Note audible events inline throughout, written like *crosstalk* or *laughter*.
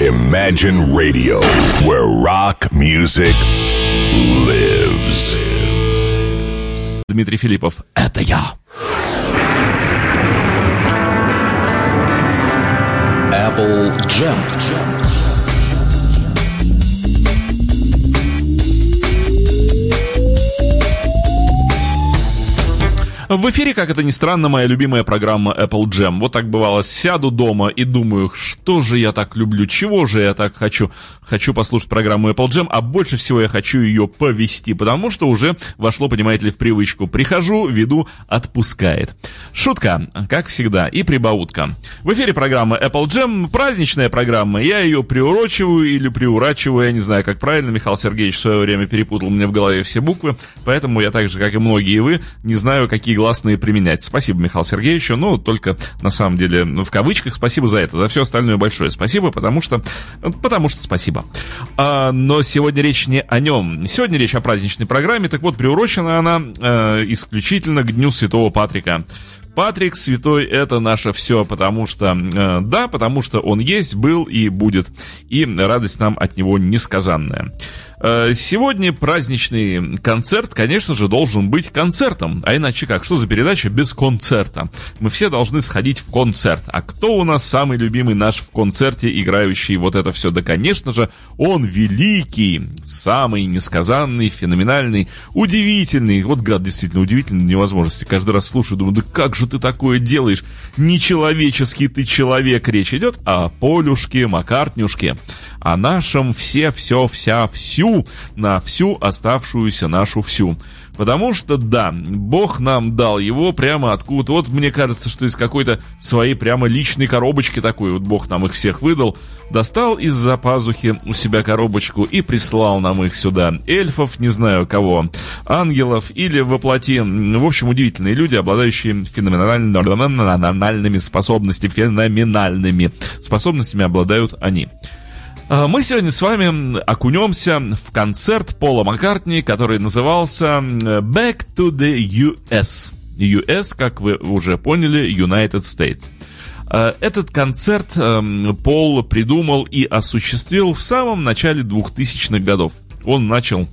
Imagine Radio, where rock music lives. Дмитрий Филиппов. Это я. Apple Jam. В эфире, как это ни странно, моя любимая программа Apple Jam. Вот так бывало, сяду дома и думаю, что же я так люблю, чего же я так хочу. Хочу послушать программу Apple Jam, а больше всего я хочу ее повести, потому что уже вошло, понимаете ли, в привычку. Прихожу, веду, отпускает. Шутка, как всегда, и прибаутка. В эфире программа Apple Jam, праздничная программа. Я ее приурочиваю или приурачиваю, я не знаю, как правильно. Михаил Сергеевич в свое время перепутал мне в голове все буквы, поэтому я так же, как и многие вы, не знаю, какие гласные применять. Спасибо Михаил Сергеевичу, ну, только на самом деле ну, в кавычках спасибо за это, за все остальное большое спасибо, потому что, потому что спасибо. А, но сегодня речь не о нем. Сегодня речь о праздничной программе, так вот, приурочена она э, исключительно к Дню Святого Патрика. Патрик Святой это наше все, потому что, э, да, потому что он есть, был и будет, и радость нам от него несказанная. Э, сегодня праздничный концерт, конечно же, должен быть концертом. А иначе как? Что за передача без концерта? Мы все должны сходить в концерт. А кто у нас самый любимый наш в концерте, играющий вот это все? Да, конечно же, он великий, самый несказанный, феноменальный, удивительный. Вот гад действительно удивительный невозможности. Каждый раз слушаю, думаю, да как же ты такое делаешь? Нечеловеческий ты человек. Речь идет о Полюшке, Макартнюшке, о нашем все, все, вся, всю на всю оставшуюся нашу всю. Потому что, да, Бог нам дал его прямо откуда-то. Вот мне кажется, что из какой-то своей прямо личной коробочки такой вот Бог нам их всех выдал. Достал из-за пазухи у себя коробочку и прислал нам их сюда. Эльфов, не знаю кого, ангелов или воплоти. В общем, удивительные люди, обладающие феноменальными способностями. Феноменальными способностями обладают они. А, мы сегодня с вами окунемся в концерт Пола Маккартни, который назывался Back to the US. US, как вы уже поняли, United States. А, этот концерт эм, Пол придумал и осуществил в самом начале 2000-х годов. Он начал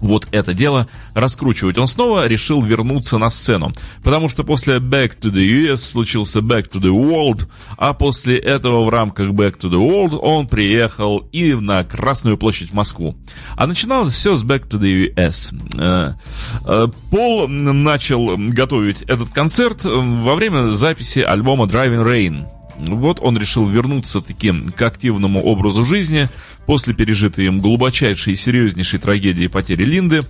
вот это дело раскручивать. Он снова решил вернуться на сцену, потому что после Back to the US случился Back to the World, а после этого в рамках Back to the World он приехал и на Красную площадь в Москву. А начиналось все с Back to the US. Э, э, Пол начал готовить этот концерт во время записи альбома Driving Rain. Вот он решил вернуться таким к активному образу жизни после пережитой им глубочайшей и серьезнейшей трагедии потери Линды.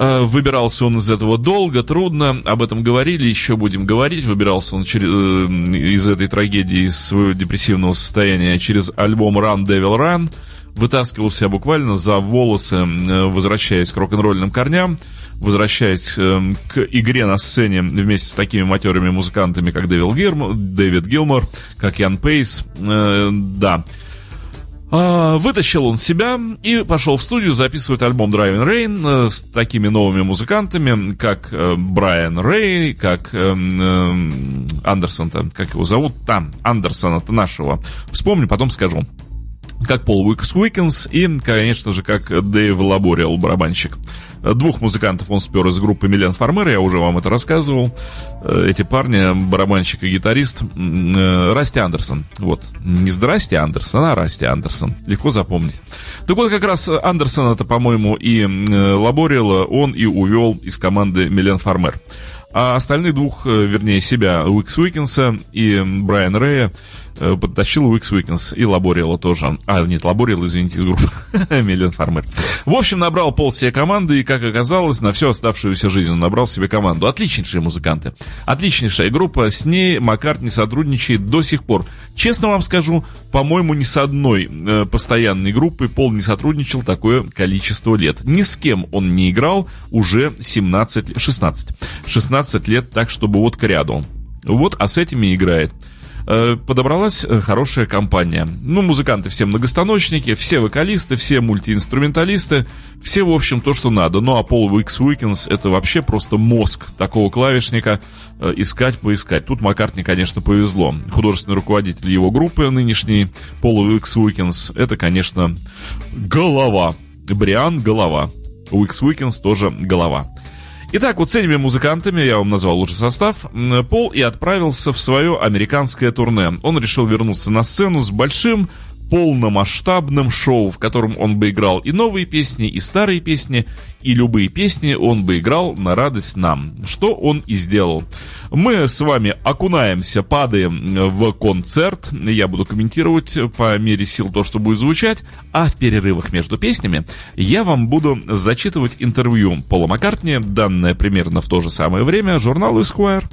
А, выбирался он из этого долго, трудно, об этом говорили, еще будем говорить. Выбирался он через, э, из этой трагедии, из своего депрессивного состояния через альбом Run Devil Run. Вытаскивал себя буквально за волосы, э, возвращаясь к рок-н-ролльным корням возвращаясь э, к игре на сцене вместе с такими матерыми музыкантами, как Дэвид Гилмор, как Ян Пейс, э, да. А, вытащил он себя и пошел в студию записывать альбом Driving Rain э, с такими новыми музыкантами, как э, Брайан Рэй, как э, Андерсон, как его зовут, там, Андерсона-то нашего. Вспомню, потом скажу как Пол Уикс Уикенс и, конечно же, как Дэйв Лабориэл, барабанщик. Двух музыкантов он спер из группы Милен Фармер, я уже вам это рассказывал. Э, эти парни, барабанщик и гитарист, э, Расти Андерсон. Вот. Не Здрасте Андерсон, а Расти Андерсон. Легко запомнить. Так вот, как раз Андерсон это, по-моему, и э, Лабориэла он и увел из команды Милен Фармер. А остальных двух, вернее себя, Уикс Уикенса и Брайан Рэя, Э, подтащил Уикс Уикенс и Лабориэла тоже. А, нет, Лабориэл, извините, из группы *laughs* Милен Фармер. В общем, набрал пол себе команды, и, как оказалось, на всю оставшуюся жизнь он набрал себе команду. Отличнейшие музыканты. Отличнейшая группа. С ней Маккартни сотрудничает до сих пор. Честно вам скажу, по-моему, ни с одной э, постоянной группой Пол не сотрудничал такое количество лет. Ни с кем он не играл уже 17, 16. 16 лет так, чтобы вот к ряду. Вот, а с этими играет. Э, подобралась э, хорошая компания. Ну, музыканты все многостаночники, все вокалисты, все мультиинструменталисты, все, в общем, то, что надо. Ну, а Paul Weeks Weekends это вообще просто мозг такого клавишника э, искать, поискать. Тут Маккартни, конечно, повезло. Художественный руководитель его группы нынешний, Paul Weeks Weekends, это, конечно, голова. Бриан — голова. Weeks Weekends тоже голова. Итак, вот с этими музыкантами, я вам назвал уже состав, Пол и отправился в свое американское турне. Он решил вернуться на сцену с большим полномасштабным шоу, в котором он бы играл и новые песни, и старые песни, и любые песни он бы играл на радость нам, что он и сделал. Мы с вами окунаемся, падаем в концерт, я буду комментировать по мере сил то, что будет звучать, а в перерывах между песнями я вам буду зачитывать интервью Пола Маккартни, данное примерно в то же самое время журналу Esquire.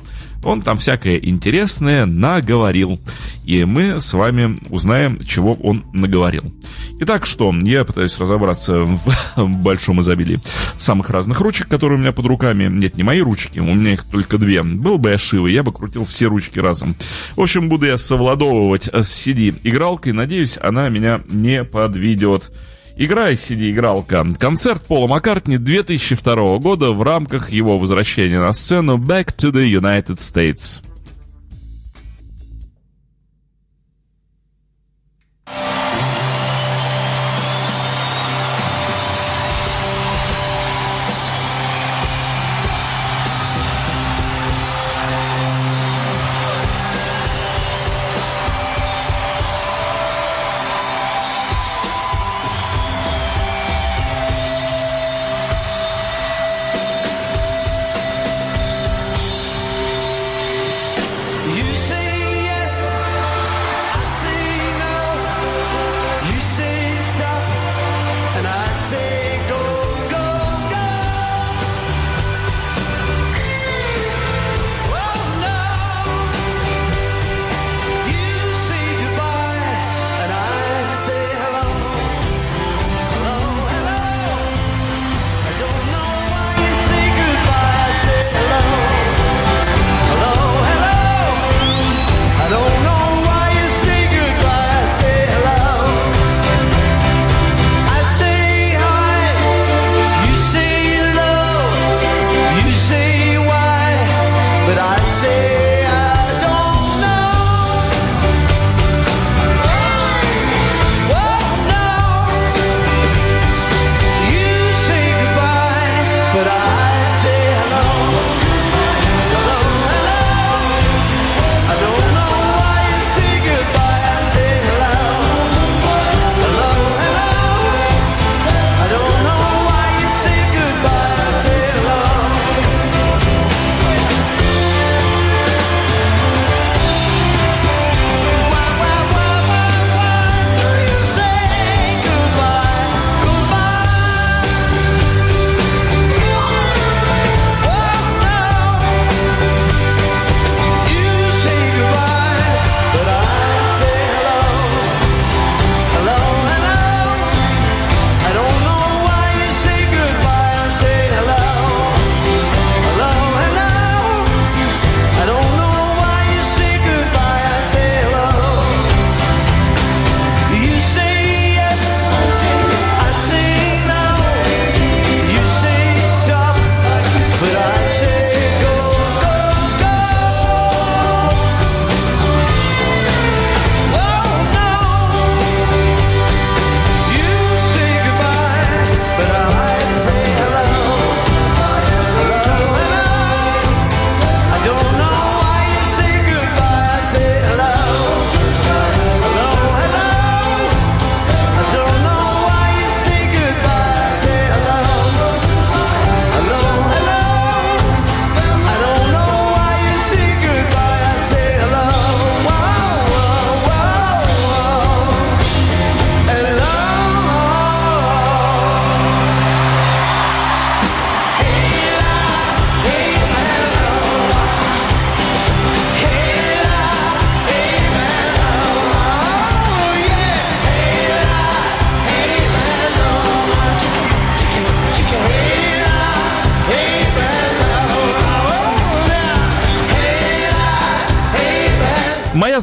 Он там всякое интересное наговорил. И мы с вами узнаем, чего он наговорил. Итак, что? Я пытаюсь разобраться в *laughs* большом изобилии самых разных ручек, которые у меня под руками. Нет, не мои ручки, у меня их только две. Был бы я шивый, я бы крутил все ручки разом. В общем, буду я совладовывать с CD-игралкой. Надеюсь, она меня не подведет. Играй, CD-игралка. Концерт Пола Маккартни 2002 года в рамках его возвращения на сцену Back to the United States.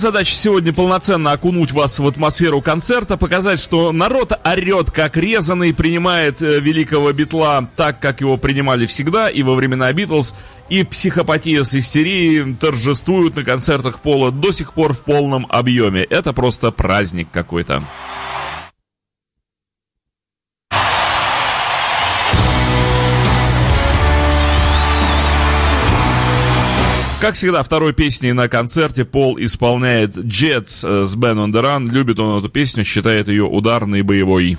Задача сегодня полноценно окунуть вас в атмосферу концерта, показать, что народ орет как резанный, принимает э, великого Битла так, как его принимали всегда и во времена Битлз, и психопатия с истерией торжествуют на концертах Пола до сих пор в полном объеме. Это просто праздник какой-то. Как всегда, второй песней на концерте Пол исполняет Jets э, с the Run. Любит он эту песню, считает ее ударной боевой.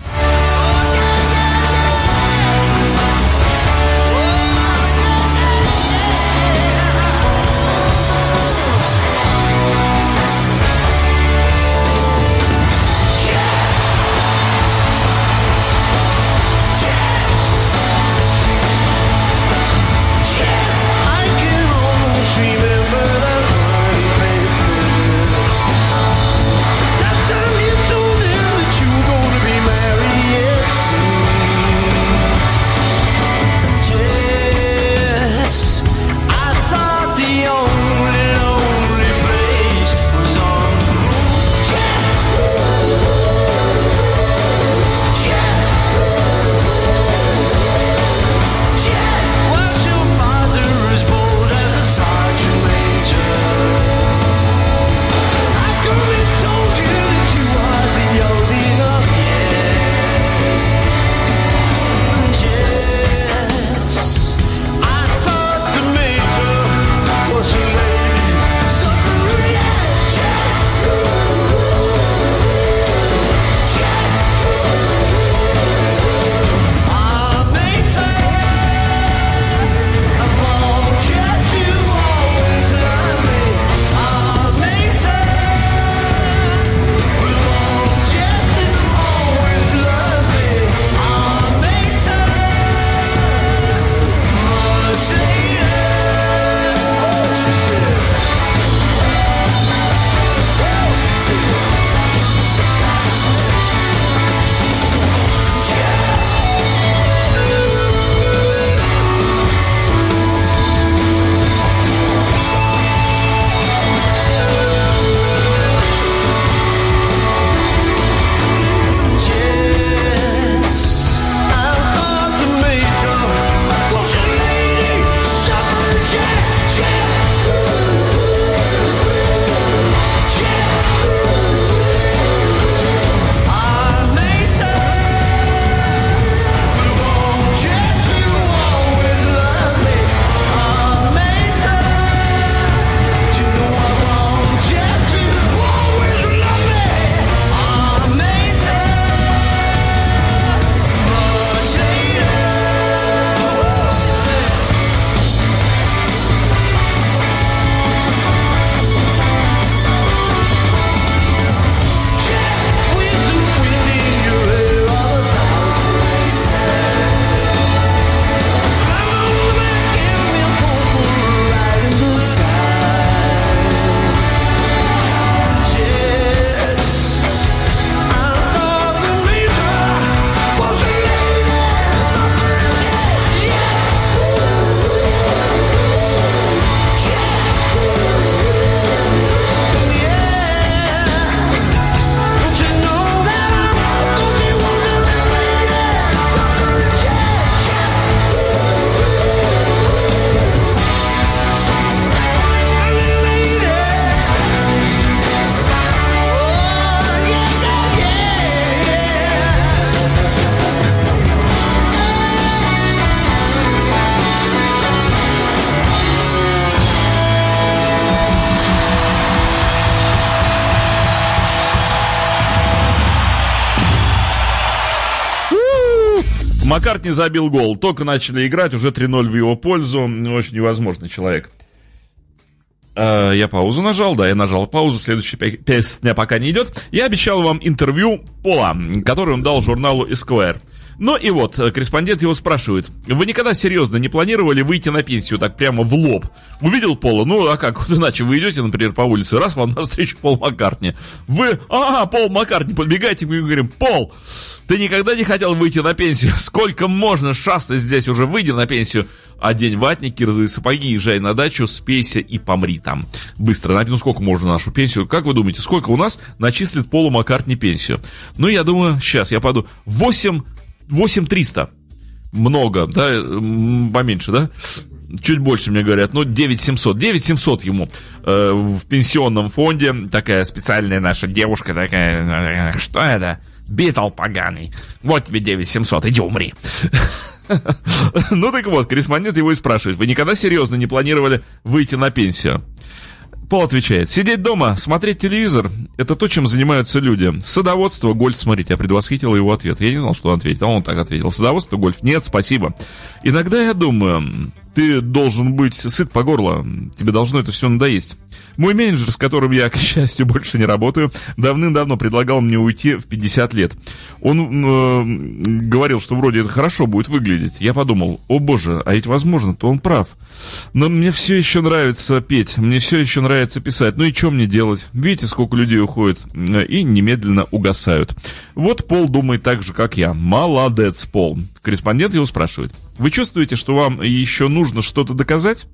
Маккартни забил гол. Только начали играть, уже 3-0 в его пользу. Очень невозможный человек. А, я паузу нажал, да, я нажал паузу, следующая песня пока не идет. Я обещал вам интервью Пола, который он дал журналу Esquire. Ну и вот, э, корреспондент его спрашивает. Вы никогда серьезно не планировали выйти на пенсию так прямо в лоб? Увидел Пола? Ну, а как? *laughs* Вот иначе вы идете, например, по улице, раз вам *laughs* навстречу Пол Маккартни. Вы, ага, Пол Маккартни, подбегаете, мы говорим, Пол, ты никогда не хотел выйти на пенсию? *laughs* Сколько можно шастать здесь уже? Выйди на пенсию. Одень ватник, кирзовые сапоги, езжай на дачу, спейся и помри там. Быстро. Ну, сколько можно нашу пенсию? Как вы думаете, сколько у нас начислит Полу Маккартни пенсию? Ну, я думаю, сейчас я пойду. 8 8300. Много, да, поменьше, да? Чуть больше мне говорят, ну 9700, 9700 ему э, в пенсионном фонде, такая специальная наша девушка такая, что это? Битл поганый. Вот тебе 9700, иди умри. *laughs* Ну так вот, корреспондент его и спрашивает, вы никогда серьезно не планировали выйти на пенсию? Пол отвечает, сидеть дома, смотреть телевизор – это то, чем занимаются люди. Садоводство, гольф, смотрите, я предвосхитил его ответ. Я не знал, что он ответит, а он так ответил. Садоводство, гольф, нет, спасибо. Иногда я думаю, ты должен быть сыт по горло, тебе должно это все надоесть. Мой менеджер, с которым я, *laughs* к счастью, больше не работаю, давным-давно предлагал мне уйти в 50 лет. Он э, говорил, что вроде это хорошо будет выглядеть. Я подумал, о боже, а ведь возможно, то он прав. Но мне все еще нравится петь, мне все еще нравится писать. Ну и что мне делать? Видите, сколько людей уходит э, и немедленно угасают. Вот Пол думает так же, как я. Молодец, Пол. Корреспондент его спрашивает. Вы чувствуете, что вам еще нужно что-то доказать?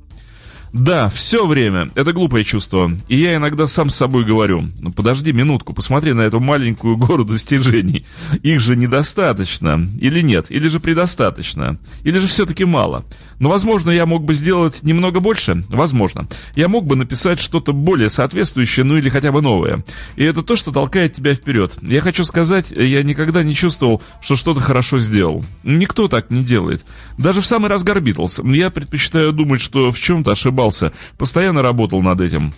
Да, все время. Это глупое чувство. И я иногда сам с собой говорю, ну подожди минутку, посмотри на эту маленькую гору достижений. Их же недостаточно. Или нет? Или же предостаточно? Или же все-таки мало? Но, возможно, я мог бы сделать немного больше? Возможно. Я мог бы написать что-то более соответствующее, ну или хотя бы новое. И это то, что толкает тебя вперед. Я хочу сказать, я никогда не чувствовал, что что-то хорошо сделал. Никто так не делает. Даже в самый разгар Битлз. Я предпочитаю думать, что в чем-то ошибался ошибался, постоянно работал над этим.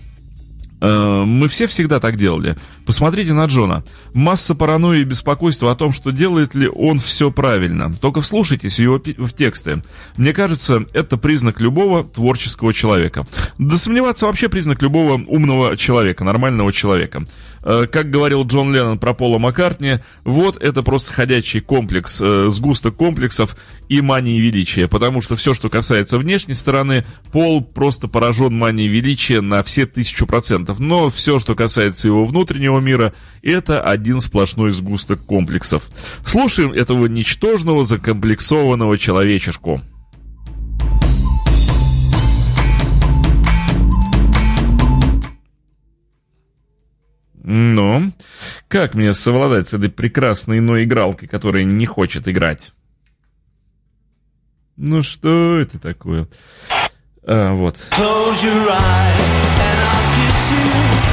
Э, мы все всегда так делали. Посмотрите на Джона. Масса паранойи и беспокойства о том, что делает ли он все правильно. Только вслушайтесь в его в тексты. Мне кажется, это признак любого творческого человека. Да сомневаться вообще признак любого умного человека, нормального человека. Э, как говорил Джон Леннон про Пола Маккартни, вот это просто ходячий комплекс, э, сгусток комплексов и мании величия, потому что все, что касается внешней стороны, Пол просто поражен манией величия на все тысячу процентов, но все, что касается его внутреннего мира, это один сплошной сгусток комплексов. Слушаем этого ничтожного закомплексованного человечешку. Ну, как мне совладать с этой прекрасной иной игралкой, которая не хочет играть? Ну что это такое? А, вот. Close your eyes and I'll kiss you.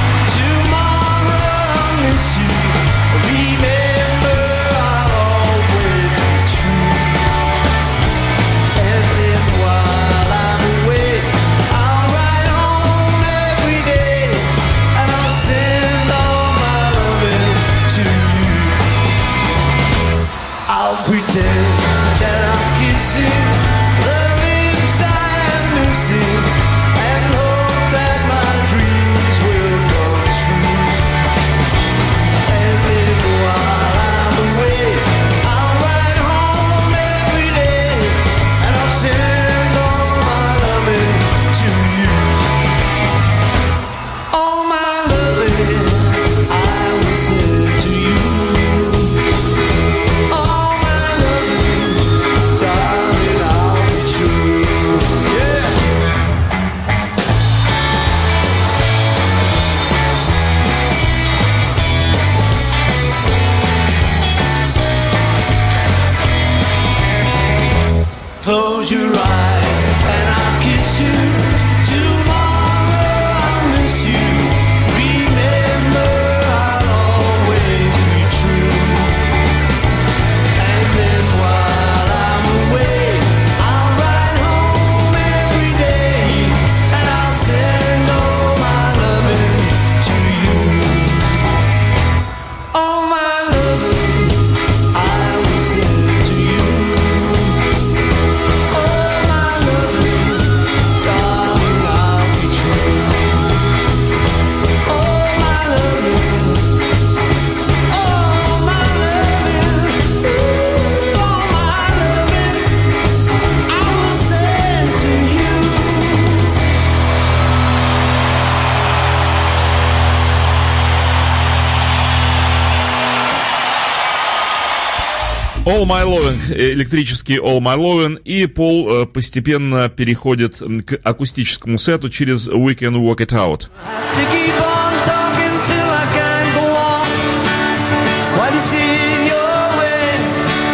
My Loving, электрический All My Loving, и Пол э, постепенно переходит к акустическому сету через We Can Walk It Out.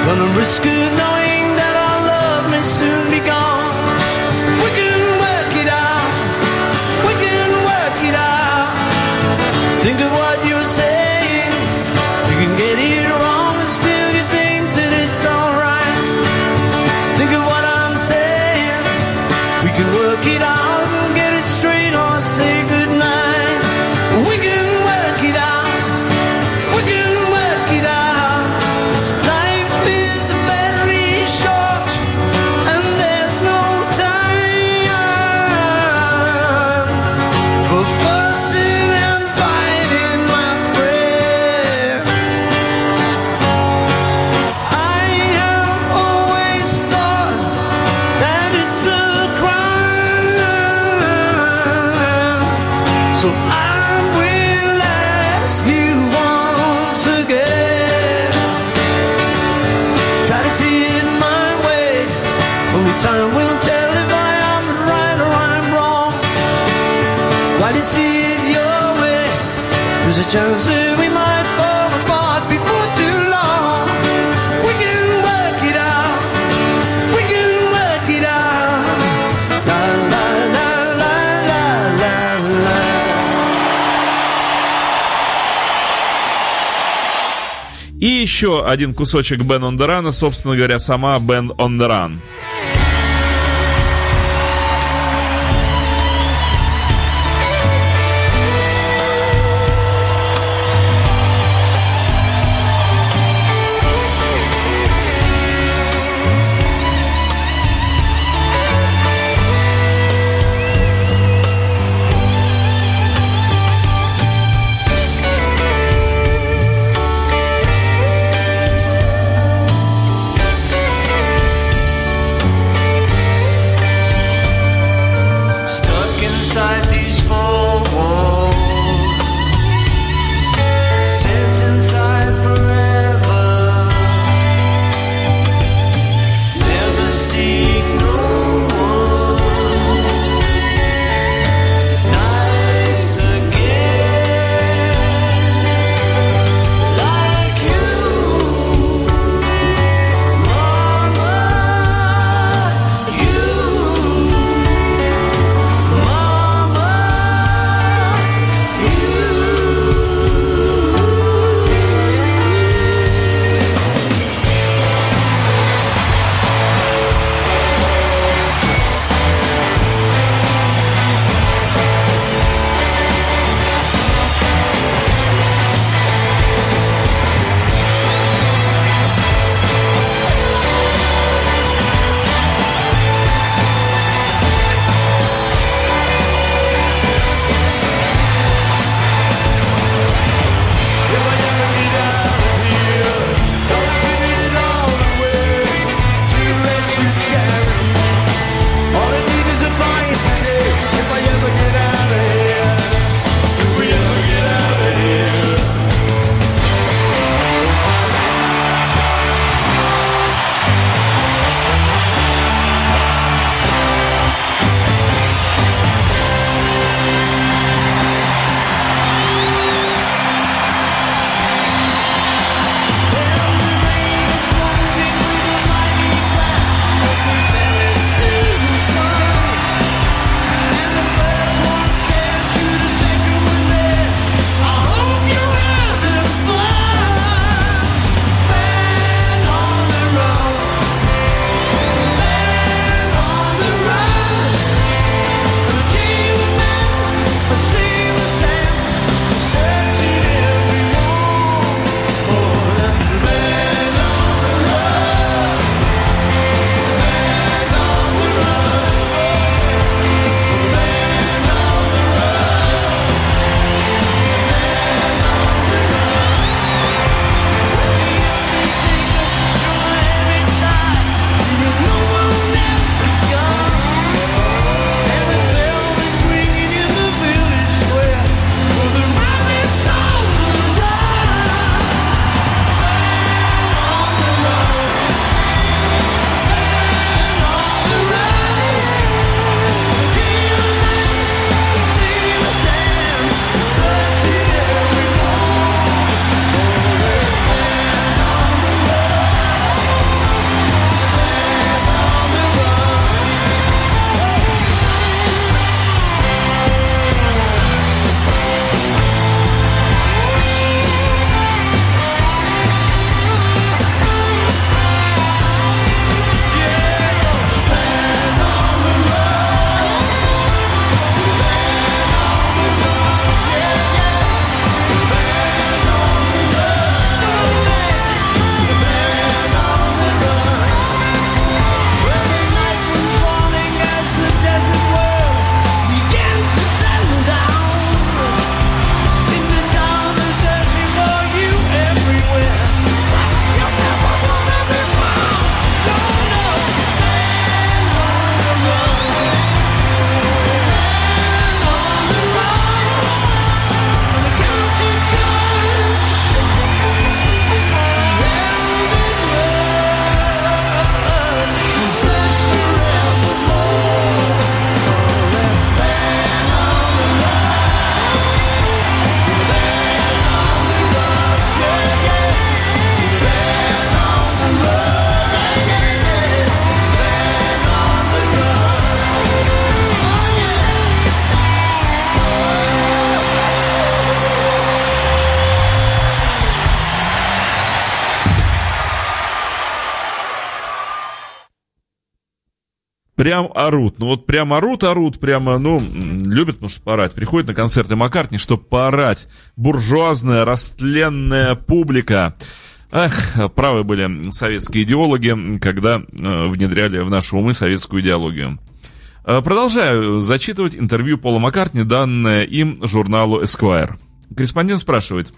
Gonna risk it chance that we might fall apart before too long. We can work it out. We can work it out. La la la la la la la. И еще один кусочек Бен Run, собственно говоря, сама Бен the Run. Орут. Ну вот прям орут, орут, прямо, ну, любят, может, поорать. Приходят на концерты Маккартни, чтобы поорать. Буржуазная, растленная публика. Ах, правы были советские идеологи, когда э, внедряли в наши умы советскую идеологию. Э, Продолжаю зачитывать интервью Пола Маккартни, данное им журналу Esquire. Корреспондент спрашивает.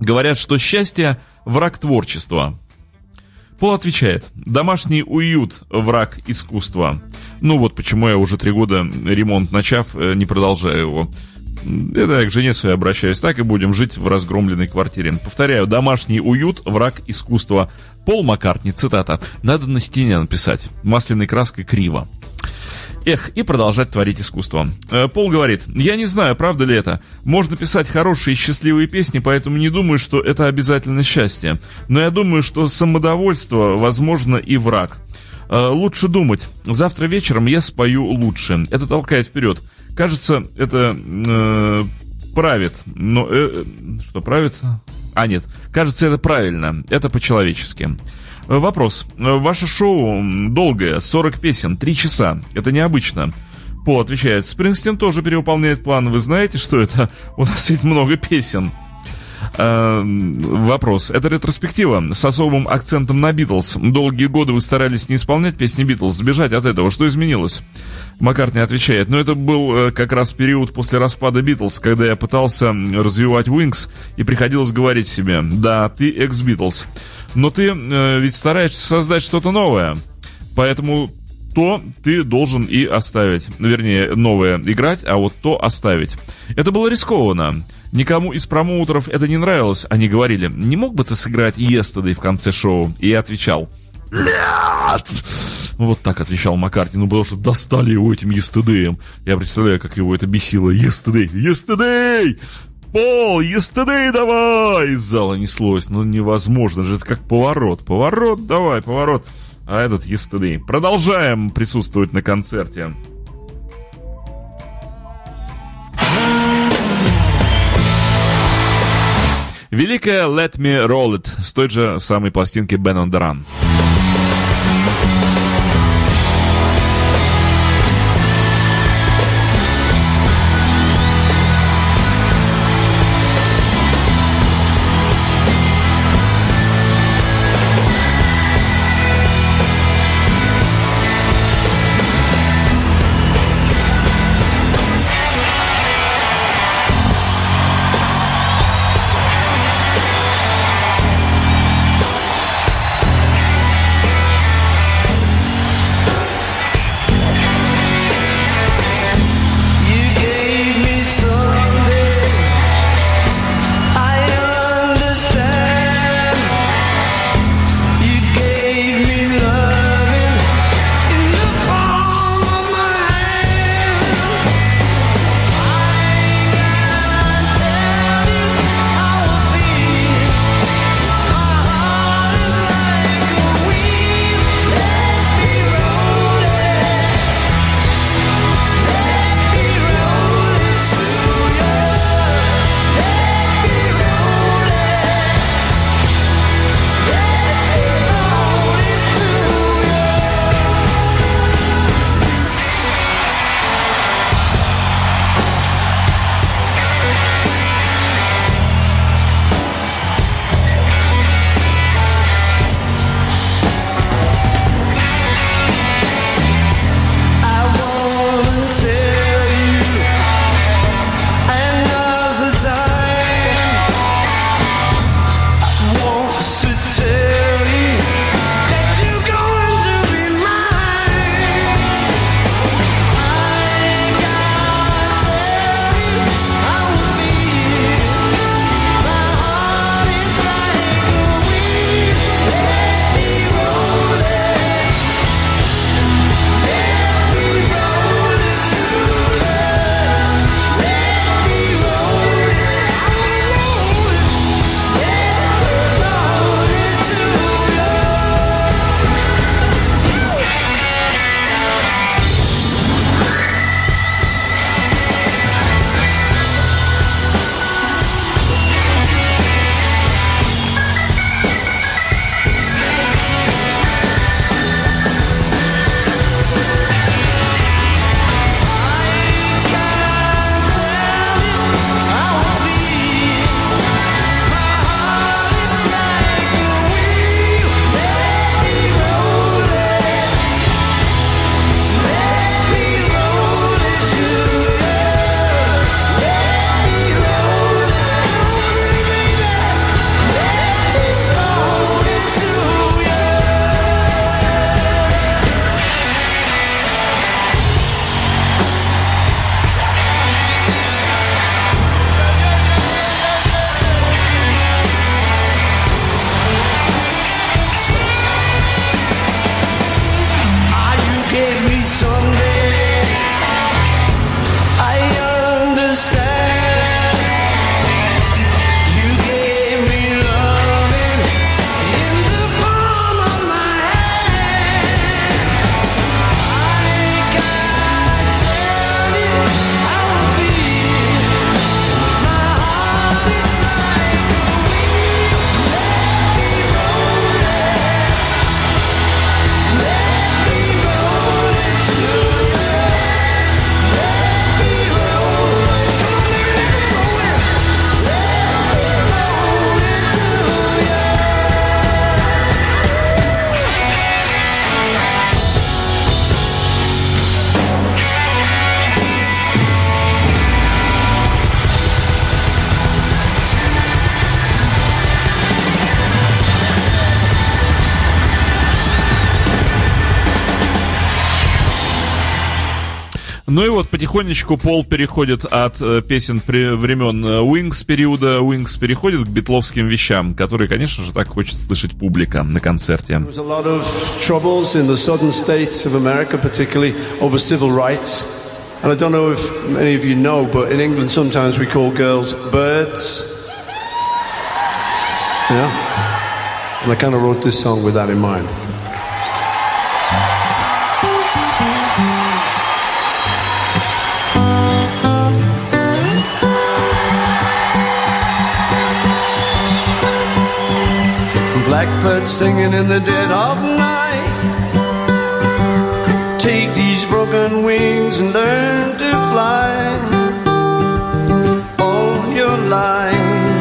Говорят, что счастье – враг творчества. Пол отвечает, домашний уют – враг искусства. Ну вот почему я уже три года ремонт начав, э, не продолжаю его. Это я к жене своей обращаюсь. Так и будем жить в разгромленной квартире. Повторяю, домашний уют – враг искусства. Пол Маккартни, цитата. Надо на стене написать. Масляной краской криво. Эх, и продолжать творить искусство. Э, Пол говорит, я не знаю, правда ли это. Можно писать хорошие и счастливые песни, поэтому не думаю, что это обязательно счастье. Но я думаю, что самодовольство, возможно, и враг. Э, Лучше думать. Завтра вечером я спою лучше. Это толкает вперед. Кажется, это э, правит. Но э, что правит? А нет, кажется, это правильно. Это по-человечески. Э, Вопрос. Э, Ваше шоу долгое, 40 песен, 3 часа. Это необычно. По отвечает, Спрингстин тоже перевыполняет план. Вы знаете, что это? *laughs* У нас ведь много песен. Э, Вопрос. Это ретроспектива с особым акцентом на Битлз. Долгие годы вы старались не исполнять песни Битлз, сбежать от этого. Что изменилось? Маккартни отвечает, но это был э, как раз период после распада Битлз, когда я пытался развивать Wings и приходилось говорить себе, да, ты экс-Битлз, но ты э, ведь стараешься создать что-то новое, поэтому то ты должен и оставить. Вернее, новое играть, а вот то оставить. Это было рискованно. Никому из промоутеров это не нравилось. Они говорили, не мог бы ты сыграть Yesterday в конце шоу? И я отвечал, нет! Вот так отвечал Маккартни, ну потому что достали его этим Yesterday. Я представляю, как его это бесило. Yesterday! Yesterday! Пол, yesterday давай! Из зала неслось. Ну невозможно же, это как поворот. Поворот, давай, поворот. А этот yesterday. Продолжаем присутствовать на концерте. Великая Let Me Roll It с той же самой пластинки Ben on the Run. Потихонечку Пол переходит от э, песен при, времен э, Wings периода, Wings переходит к битловским вещам, которые, конечно же, так хочет слышать публика на концерте. And I don't know if many of you know, but in England sometimes we call girls birds. Yeah? And I kind of wrote this song with that in mind. Blackbird singing in the dead of night. Take these broken wings and learn to fly. All your life,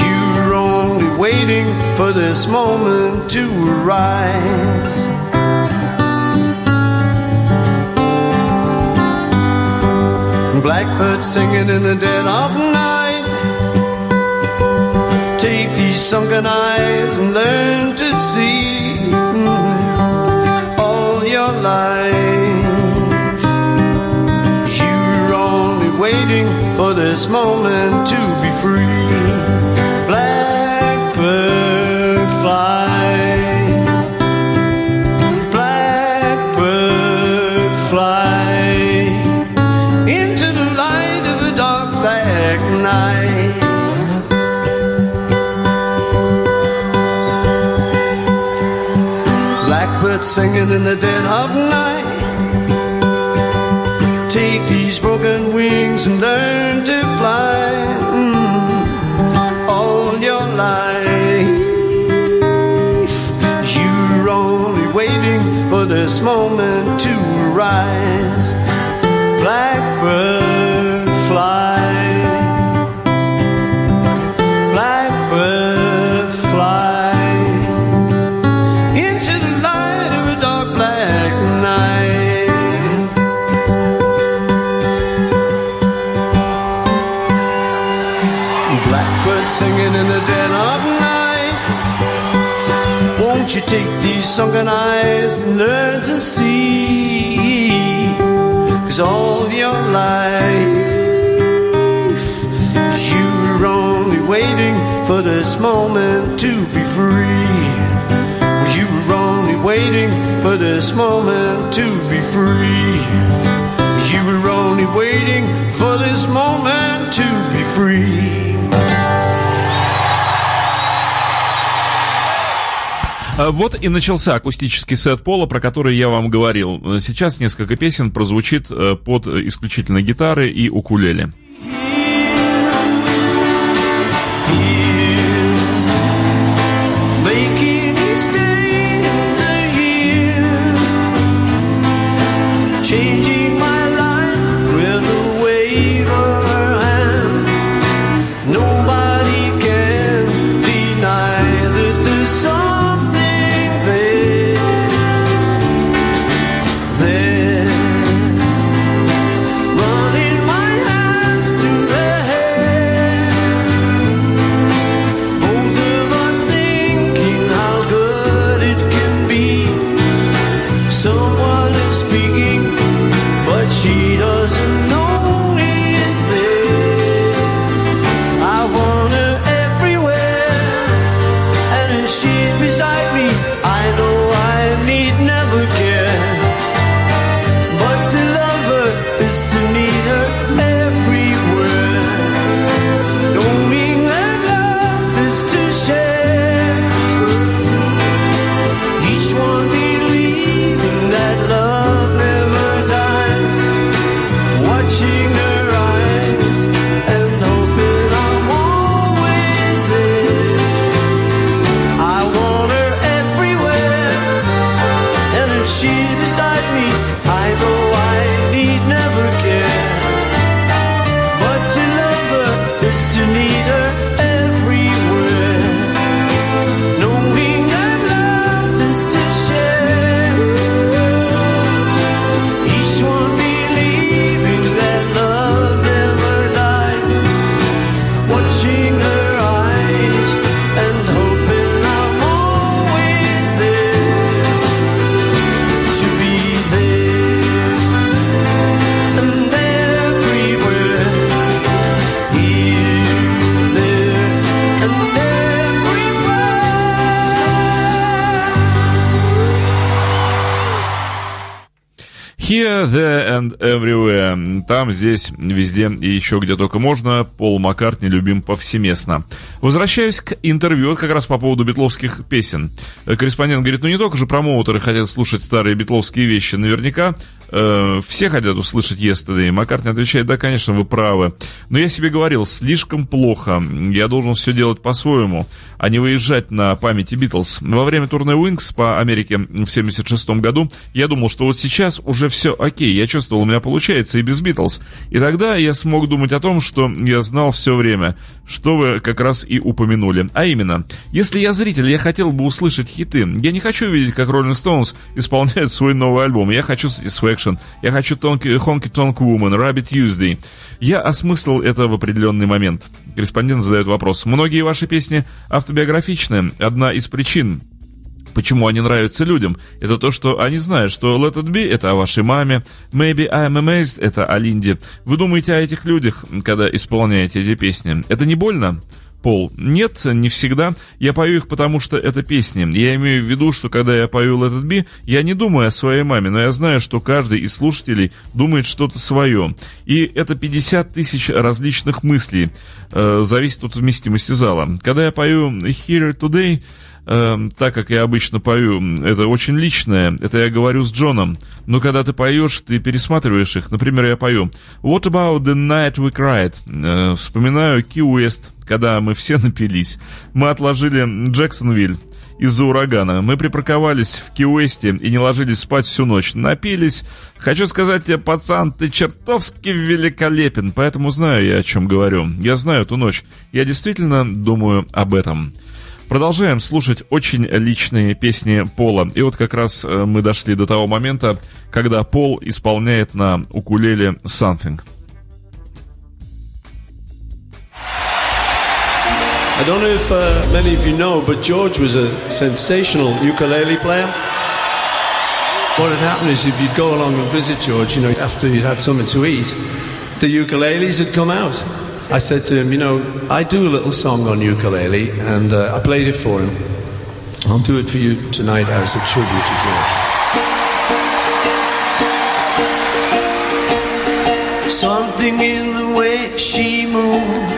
you're only waiting for this moment to arise. Blackbird singing in the dead of night. Sunken eyes and learn to see mm, all your life. You're only waiting for this moment to be free. Blackbird fly. Singing in the dead of night. Take these broken wings and learn to fly mm, all your life. You're only waiting for this moment to rise. Blackbird fly. Sunken eyes and learn to see? Cause all your life you're only waiting for this moment to be free. You were only waiting for this moment to be free. You were only waiting for this moment to be free. Вот и начался акустический сет Пола, про который я вам говорил. Сейчас несколько песен прозвучит э, под исключительно гитары и укулеле. Там, здесь, везде и еще где только можно. Пол Маккартни любим повсеместно. Возвращаюсь к интервью, вот как раз по поводу битловских песен. Корреспондент говорит, ну не только же промоутеры хотят слушать старые битловские вещи, наверняка э, все хотят услышать Yesterday. Маккартни отвечает, да, конечно, вы правы. Но я себе говорил, слишком плохо. Я должен все делать по-своему, а не выезжать на памяти Битлз. Во время турне Wings по Америке в 76 году я думал, что вот сейчас уже все окей. Я чувствовал, у меня получается и без Битлз. И тогда я смог думать о том, что я знал все время, что вы как раз и упомянули. А именно, если я зритель, я хотел бы услышать хиты. Я не хочу видеть, как Rolling Stones исполняют свой новый альбом. Я хочу Satisfaction, я хочу Honky Tonk Woman, Rabbit Tuesday. Я осмыслил это в определенный момент. Корреспондент задает вопрос. Многие ваши песни автобиографичны. Одна из причин, Почему они нравятся людям? Это то, что они знают, что Let It Be — это о вашей маме, Maybe I'm Amazed — это о Линде. Вы думаете о этих людях, когда исполняете эти песни. Это не больно? Пол. Нет, не всегда. Я пою их, потому что это песни. Я имею в виду, что когда я пою Let It Be, я не думаю о своей маме, но я знаю, что каждый из слушателей думает что-то свое. И это 50 тысяч различных мыслей. Э, зависит от вместимости зала. Когда я пою Here Today, э, так как я обычно пою, это очень личное, это я говорю с Джоном. Но когда ты поешь, ты пересматриваешь их. Например, я пою What about the night we cried? Э, вспоминаю Ки Уэст, когда мы все напились. Мы отложили Джексонвиль из-за урагана. Мы припарковались в Ки-Уэсте и не ложились спать всю ночь. Напились. Хочу сказать тебе, пацан, ты чертовски великолепен, поэтому знаю я, о чем говорю. Я знаю эту ночь. Я действительно думаю об этом. Продолжаем слушать очень личные песни Пола. И вот как раз э, мы дошли до того момента, когда Пол исполняет на укулеле «Something». I don't know if uh, many of you know, but George was a sensational ukulele player. What had happened is if you'd go along and visit George, you know, after you'd had something to eat, the ukuleles had come out. I said to him, you know, I do a little song on ukulele, and uh, I played it for him. I'll do it for you tonight as a tribute to George. Something in the way she moves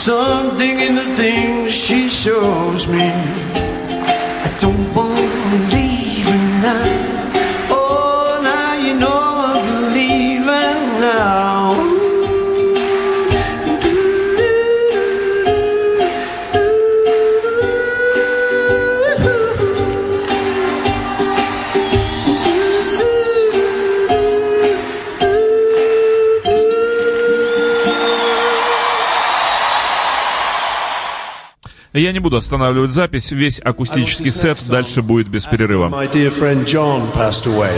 Something in the things she shows me. Я не буду останавливать запись, весь акустический сет дальше будет без перерыва. My dear friend John passed away.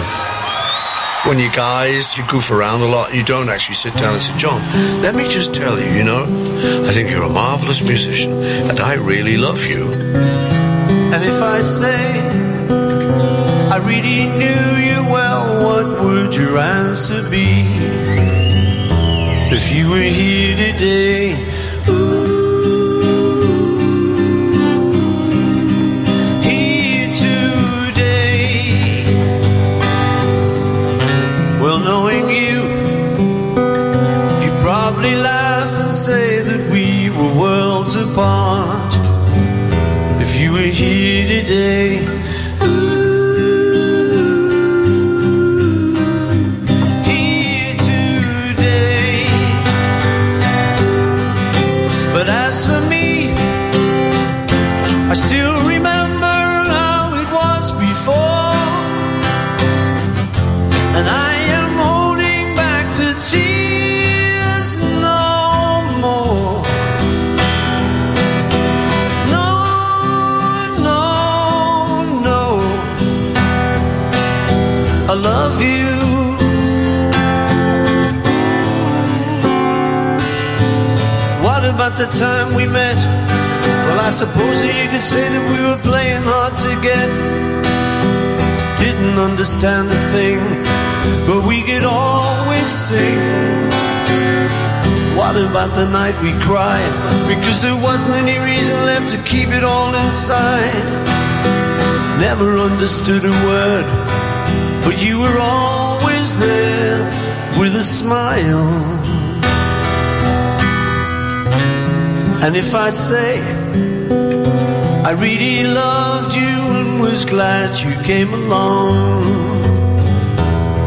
when you guys, you goof around a lot, you don't actually sit down and say, John, let me just tell you, you know, I think you're a marvelous musician and I really love you. And if I say I really knew you well, what would your answer be? If you were here today, knowing you, you probably laugh and say. time we met. Well, I suppose that you could say that we were playing hard to get. Didn't understand a thing, but we could always sing. What about the night we cried? Because there wasn't any reason left to keep it all inside. Never understood a word, but you were always there with a smile. And if I say I really loved you and was glad you came along,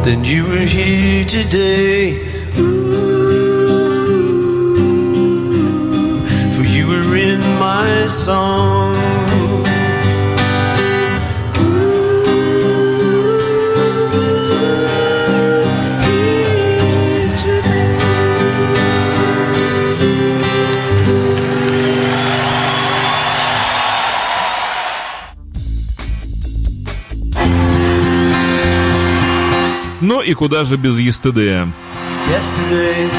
then you were here today. Ooh, for you were in my song. Ну и куда же без ЕСТД? Yesterday.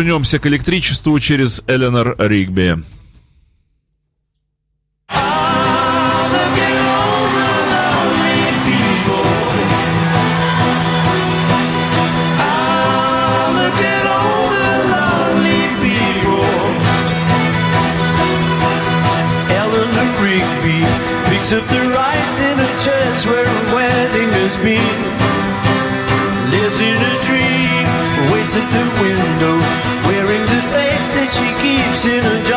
вернемся к электричеству через Эленор Ригби. of the in a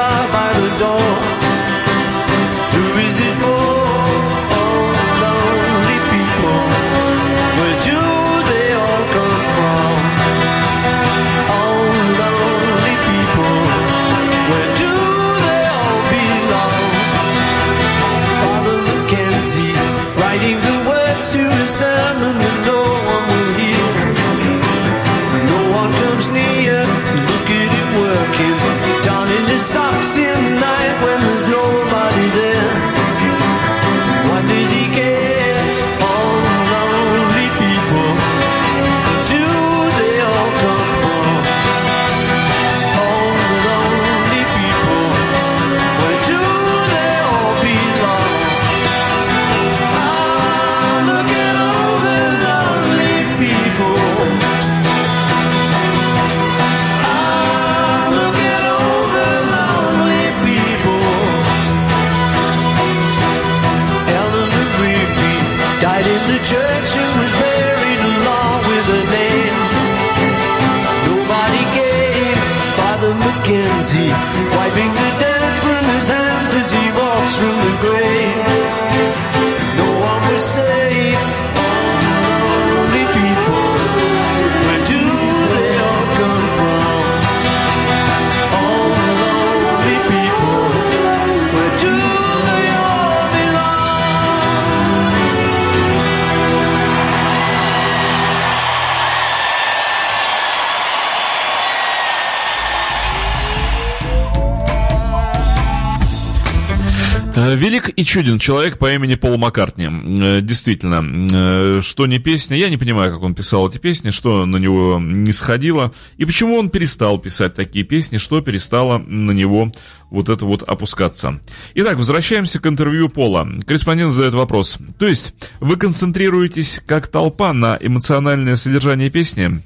Велик и чуден человек по имени Пол Маккартни. Э, Действительно, э, что не песня, я не понимаю, как он писал эти песни, что на него не сходило, и почему он перестал писать такие песни, что перестало на него вот это вот опускаться. Итак, возвращаемся к интервью Пола. Корреспондент задает вопрос. То есть, вы концентрируетесь как толпа на эмоциональное содержание песни?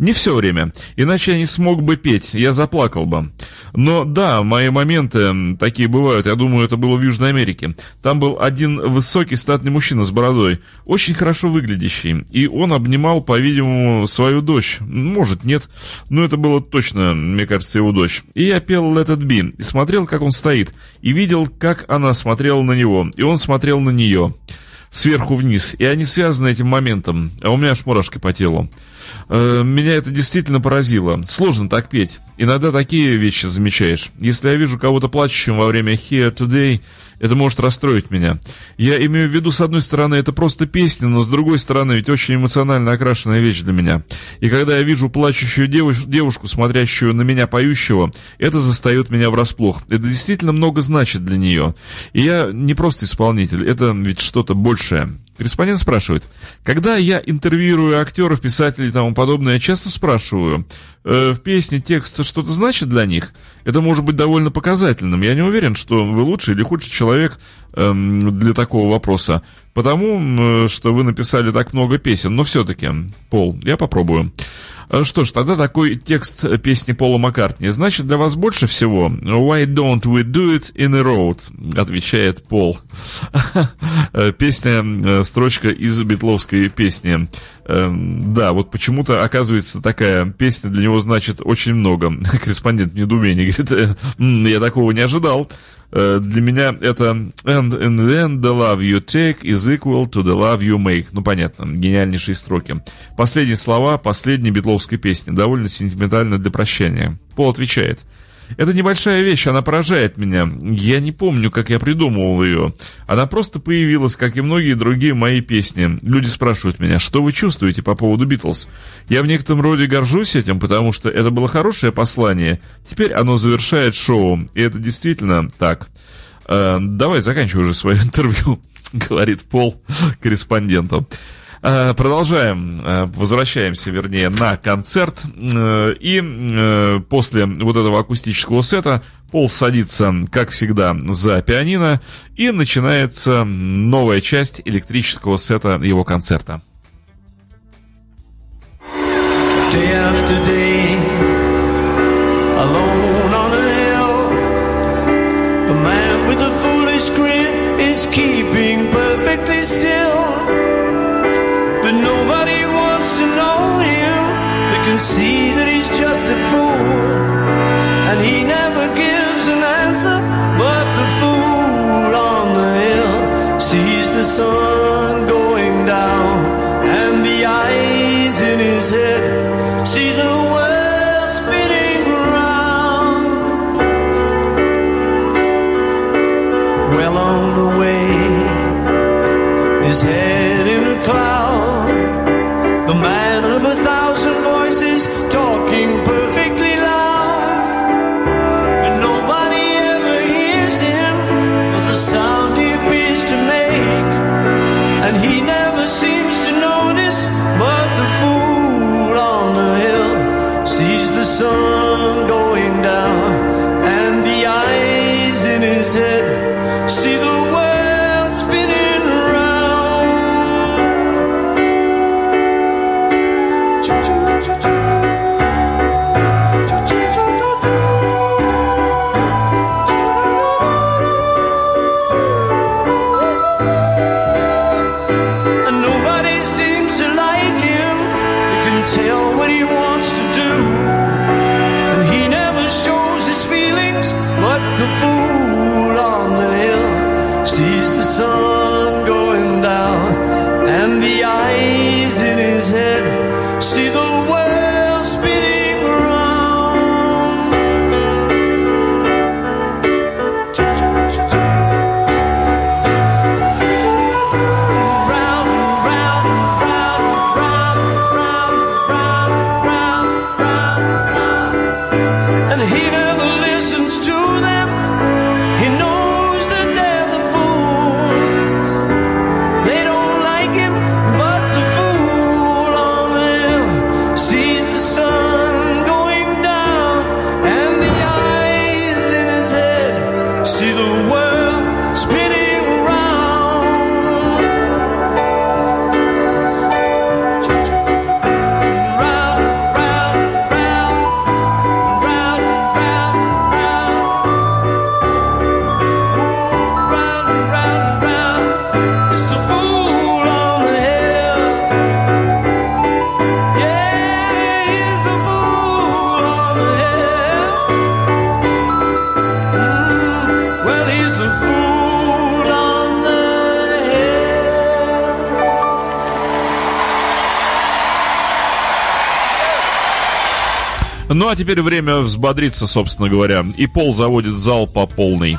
Не все время, иначе я не смог бы петь, я заплакал бы. Но да, мои моменты такие бывают, я думаю, это было в Южной Америке. Там был один высокий статный мужчина с бородой, очень хорошо выглядящий, и он обнимал, по-видимому, свою дочь. Может, нет, но это было точно, мне кажется, его дочь. И я пел Let It Be, и смотрел, как он стоит, и видел, как она смотрела на него, и он смотрел на нее сверху вниз, и они связаны этим моментом, а у меня аж мурашки по телу. Э, Меня это действительно поразило. Сложно так петь. Иногда такие вещи замечаешь. Если я вижу кого-то плачущим во время Here Today, это может расстроить меня. Я имею в виду, с одной стороны, это просто песня, но с другой стороны, ведь очень эмоционально окрашенная вещь для меня. И когда я вижу плачущую девуш- девушку, смотрящую на меня поющего, это застает меня врасплох. Это действительно много значит для нее. И я не просто исполнитель, это ведь что-то большее. Корреспондент спрашивает, когда я интервьюирую актеров, писателей и тому подобное, я часто спрашиваю, э, в песне текст что-то значит для них? Это может быть довольно показательным. Я не уверен, что вы лучший или худший человек эм, для такого вопроса, потому м, что вы написали так много песен, но все-таки, Пол, я попробую. Э, Что ж, тогда такой текст песни Пола Маккартни. Значит, для вас больше всего «Why don't we do it in a road?» отвечает Пол. Э, Песня, э, строчка из битловской песни. Да, вот почему-то, оказывается, такая песня для него значит очень много. *laughs* Корреспондент в недоумении говорит, «Э, м, я такого не ожидал. Э, Для меня это «And in the end the love you take is equal to the love you make». Ну, понятно, гениальнейшие строки. Последние слова последней битловской песни, довольно сентиментально для прощания. Пол отвечает. Это небольшая вещь, она поражает меня. Я не помню, как я придумывал ее. Она просто появилась, как и многие другие мои песни. Люди спрашивают меня, что вы чувствуете по поводу Битлз? Я в некотором роде горжусь этим, потому что это было хорошее послание. Теперь оно завершает шоу, и это действительно так. Э, давай заканчивай уже свое *laughs* интервью, говорит Пол корреспонденту. Э, Продолжаем, э, возвращаемся, вернее, на концерт. Э, И после вот этого акустического сета Пол садится, как всегда, за пианино, и начинается новая часть электрического сета его концерта. day after day, Ну а теперь время взбодриться, собственно говоря. И Пол заводит зал по полной.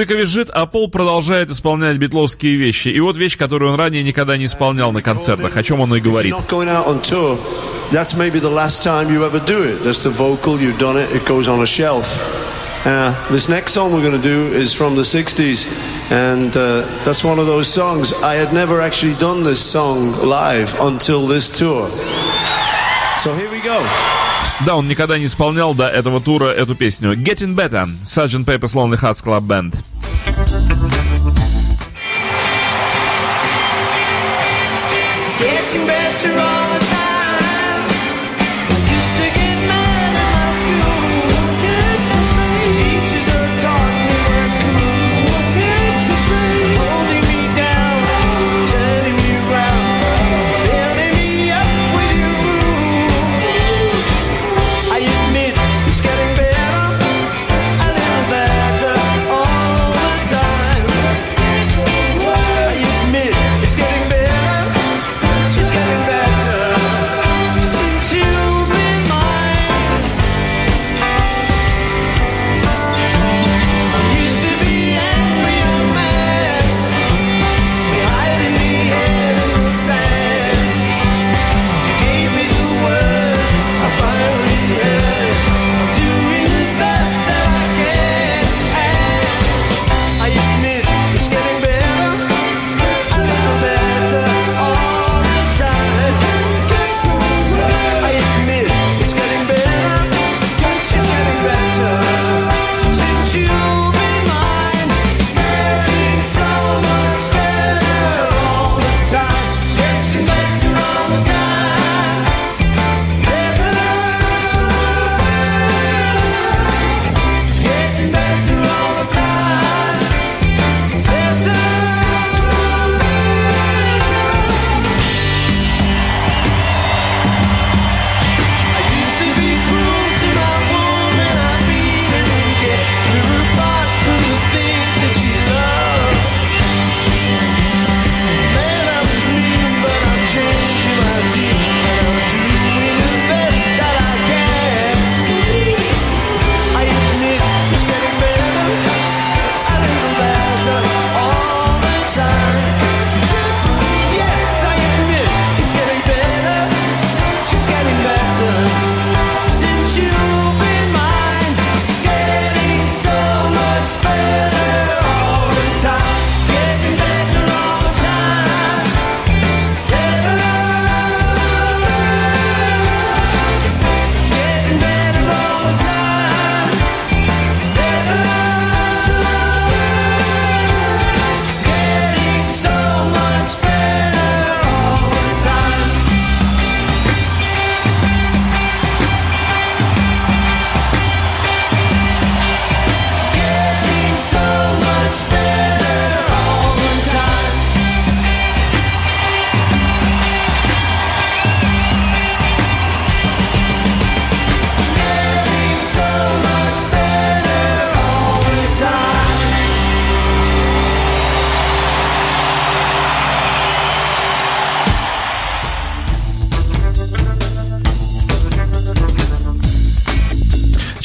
Публика визжит, а Пол продолжает исполнять битловские вещи. И вот вещь, которую он ранее никогда не исполнял на концертах, о чем он и говорит. That's maybe the last time you ever do it. That's the vocal, you've done it, it goes on a shelf. Uh, this next song we're going to do is from the 60s, and uh, that's one of those songs. I had never actually done this song live until this tour. So here we go. Да, он никогда не исполнял до этого тура эту песню. Getting Better, Sgt. Pepper's Lonely Hearts Club Band. picture of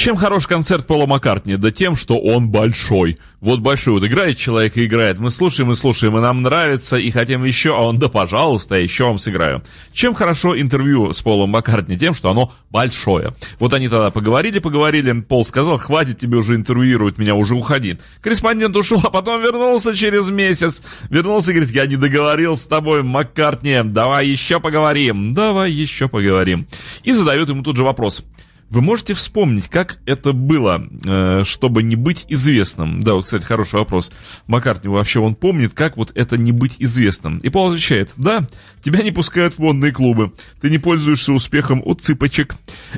Чем хорош концерт Пола Маккартни? Да тем, что он большой. Вот большой. Вот играет человек и играет. Мы слушаем и слушаем, и нам нравится, и хотим еще, а он, да пожалуйста, еще вам сыграю. Чем хорошо интервью с Полом Маккартни? Тем, что оно большое. Вот они тогда поговорили, поговорили. Пол сказал, хватит тебе уже интервьюировать меня, уже уходи. Корреспондент ушел, а потом вернулся через месяц. Вернулся и говорит, я не договорил с тобой, Маккартни, давай еще поговорим. Давай еще поговорим. И задает ему тут же вопрос. Вы можете вспомнить, как это было, э, чтобы не быть известным? Да, вот, кстати, хороший вопрос. Маккартни вообще он помнит, как вот это не быть известным? И Пол отвечает, да, тебя не пускают в модные клубы, ты не пользуешься успехом у цыпочек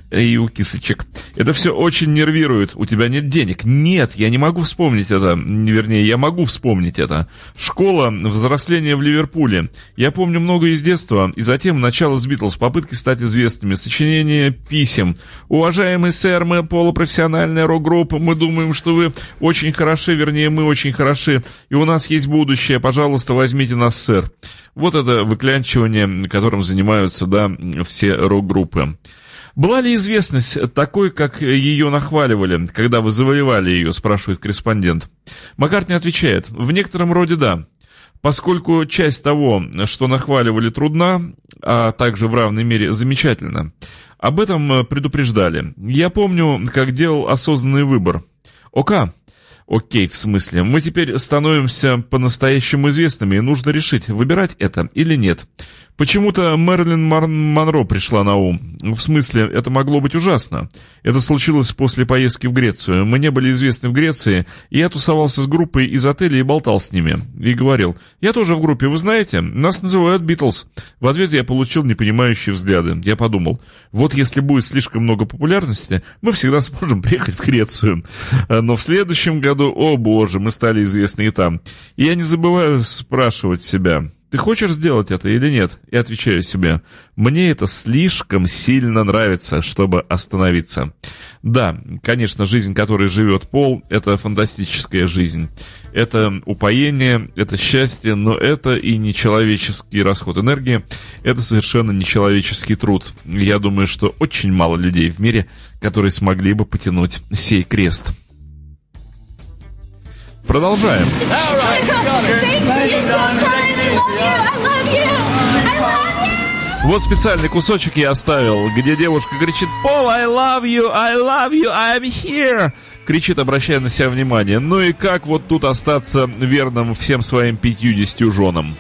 и у кисочек. Это все очень нервирует, у тебя нет денег. Нет, я не могу вспомнить это, вернее, я могу вспомнить это. Школа, взросление в Ливерпуле. Я помню много из детства, и затем начало с Битлз, попытки стать известными, сочинение писем, Уважаемый сэр, мы полупрофессиональная рок-группа, мы думаем, что вы очень хороши, вернее, мы очень хороши, и у нас есть будущее, пожалуйста, возьмите нас, сэр. Вот это выклянчивание, которым занимаются, да, все рок-группы. Была ли известность такой, как ее нахваливали, когда вы завоевали ее, спрашивает корреспондент. Маккартни отвечает, в некотором роде да. Поскольку часть того, что нахваливали, трудна, а также в равной мере замечательно. Об этом э, предупреждали. Я помню, как делал осознанный выбор. ОК. Окей, в смысле, мы теперь становимся по-настоящему известными, и нужно решить, выбирать это или нет. Почему-то Мэрилин Монро пришла на ум. В смысле, это могло быть ужасно. Это случилось после поездки в Грецию. Мы не были известны в Греции, и я тусовался с группой из отеля и болтал с ними. И говорил, я тоже в группе, вы знаете, нас называют Битлз. В ответ я получил непонимающие взгляды. Я подумал, вот если будет слишком много популярности, мы всегда сможем приехать в Грецию. Но в следующем году, о боже, мы стали известны и там. И я не забываю спрашивать себя, ты хочешь сделать это или нет? И отвечаю себе, мне это слишком сильно нравится, чтобы остановиться. Да, конечно, жизнь, которой живет Пол, это фантастическая жизнь. Это упоение, это счастье, но это и нечеловеческий расход энергии, это совершенно нечеловеческий труд. Я думаю, что очень мало людей в мире, которые смогли бы потянуть сей крест. Продолжаем. Вот специальный кусочек я оставил, где девушка кричит «Пол, I love you, I love you, I'm here!» Кричит, обращая на себя внимание. Ну и как вот тут остаться верным всем своим 50 женам?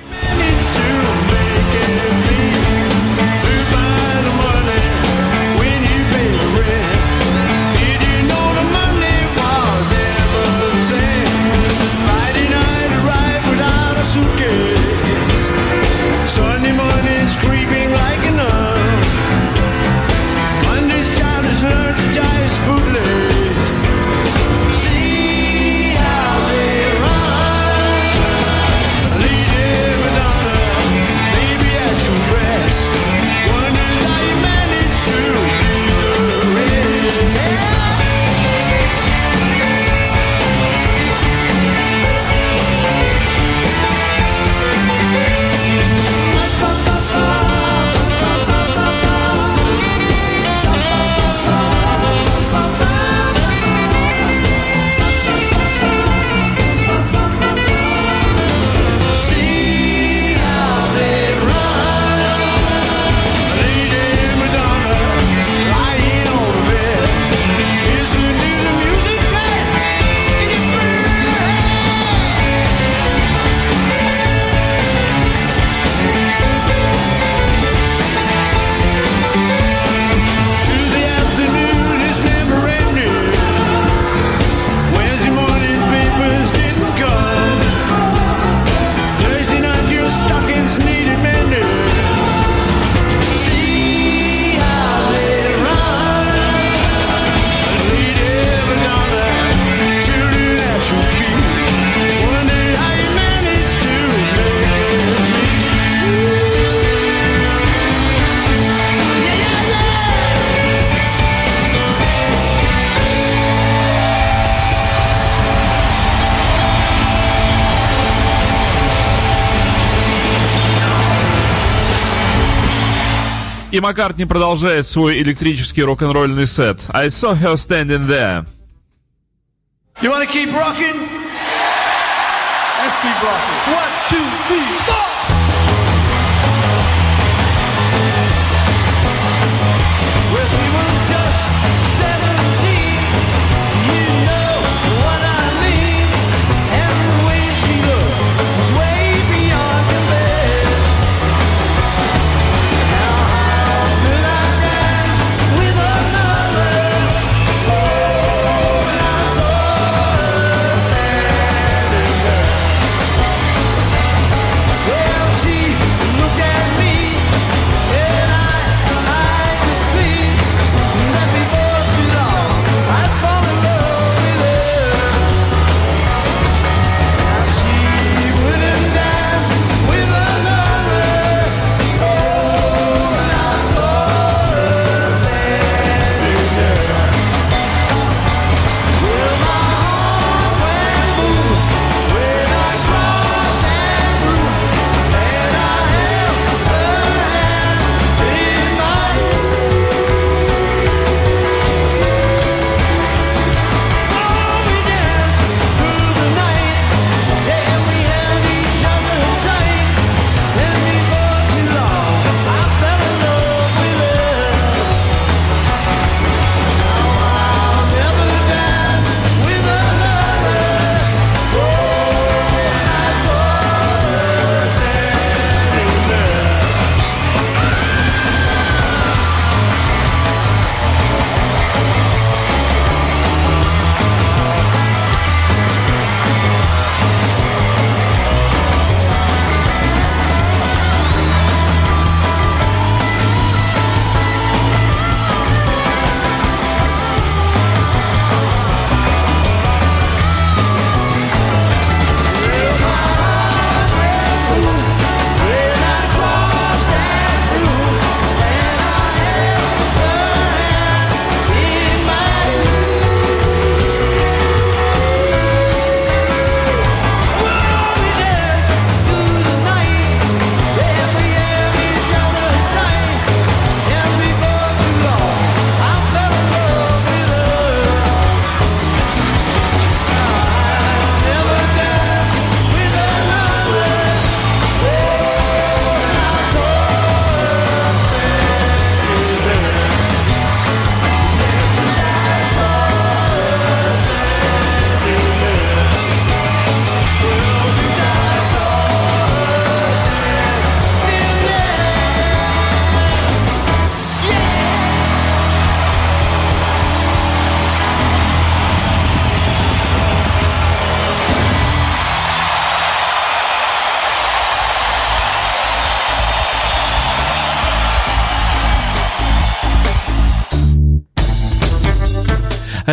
И Маккартни продолжает свой электрический рок-н-ролльный сет. I saw her standing there. You want to keep rocking? Let's keep rocking. One, two, three, four.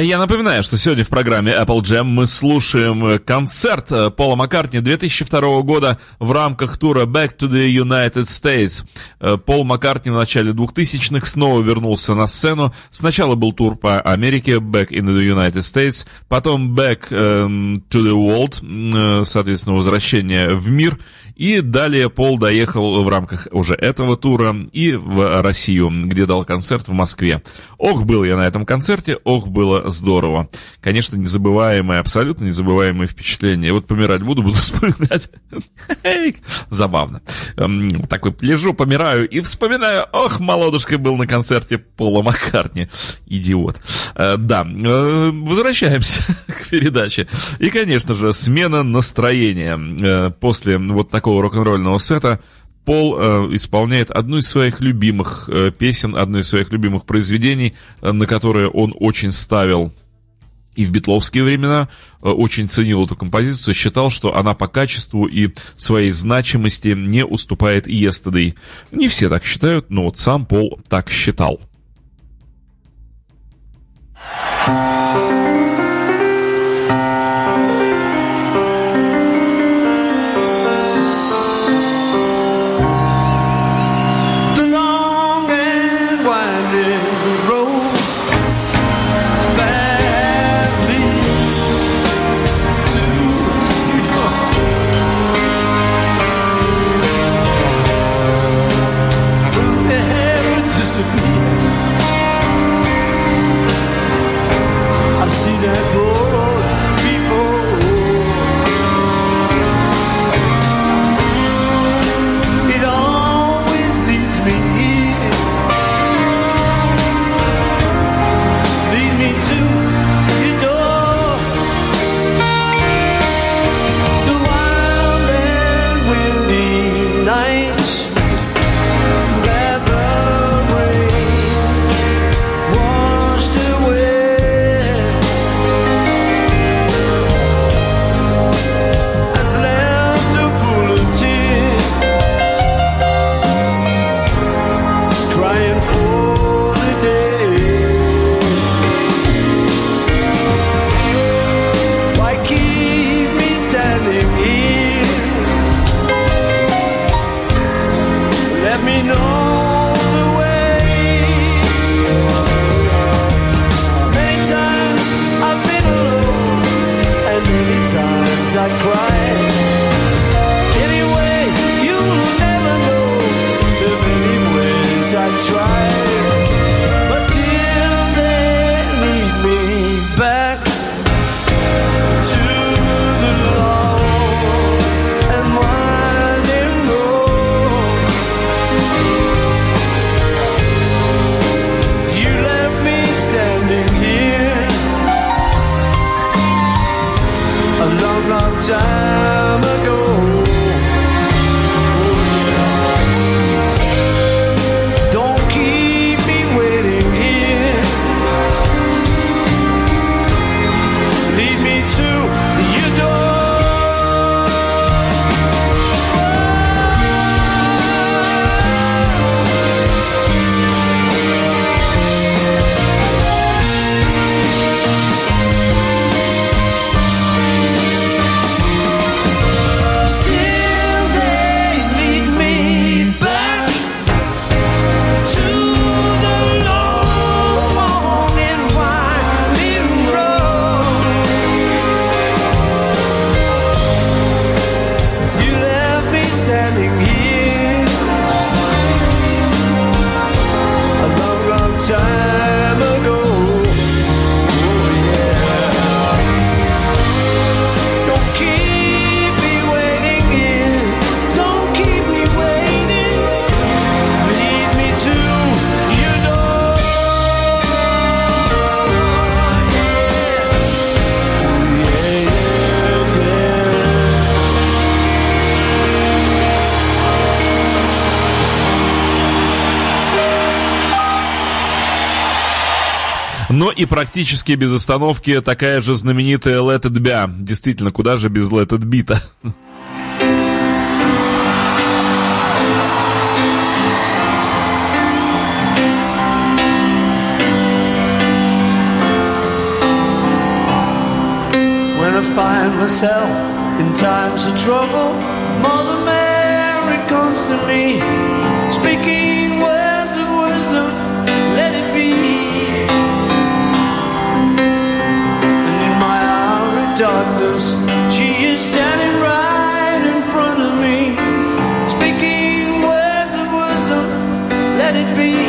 Я напоминаю, что сегодня в программе Apple Jam мы слушаем э, концерт э, Пола Маккартни 2002 года в рамках тура Back to the United States. Э, Пол Маккартни в начале 2000-х снова вернулся на сцену. Сначала был тур по Америке Back in the United States, потом Back эм, to the World, соответственно, возвращение в мир. И далее Пол доехал в рамках уже этого тура и в Россию, где дал концерт в Москве. Ох, был я на этом концерте, ох, было здорово. Конечно, незабываемое, абсолютно незабываемое впечатление. Вот помирать буду, буду *laughs* вспоминать. Забавно. Эм, Такой лежу, помираю и вспоминаю, ох, молодушкой был на концерте Пола Маккартни. Идиот. Э, Да, э, возвращаемся *laughs* к передаче. И, конечно же, смена настроения. Э, После вот такого рок-н-ролльного сета Пол э, исполняет одну из своих любимых э, песен, одно из своих любимых произведений, э, на которые он очень ставил и в битловские времена э, очень ценил эту композицию, считал, что она по качеству и своей значимости не уступает Yesterday. Не все так считают, но вот сам Пол так считал. to. но и практически без остановки такая же знаменитая Let It Be. Действительно, куда же без Let It Be-то? When I find myself in times of trouble, Mother Mary comes to me, speaking words of wisdom. Let it be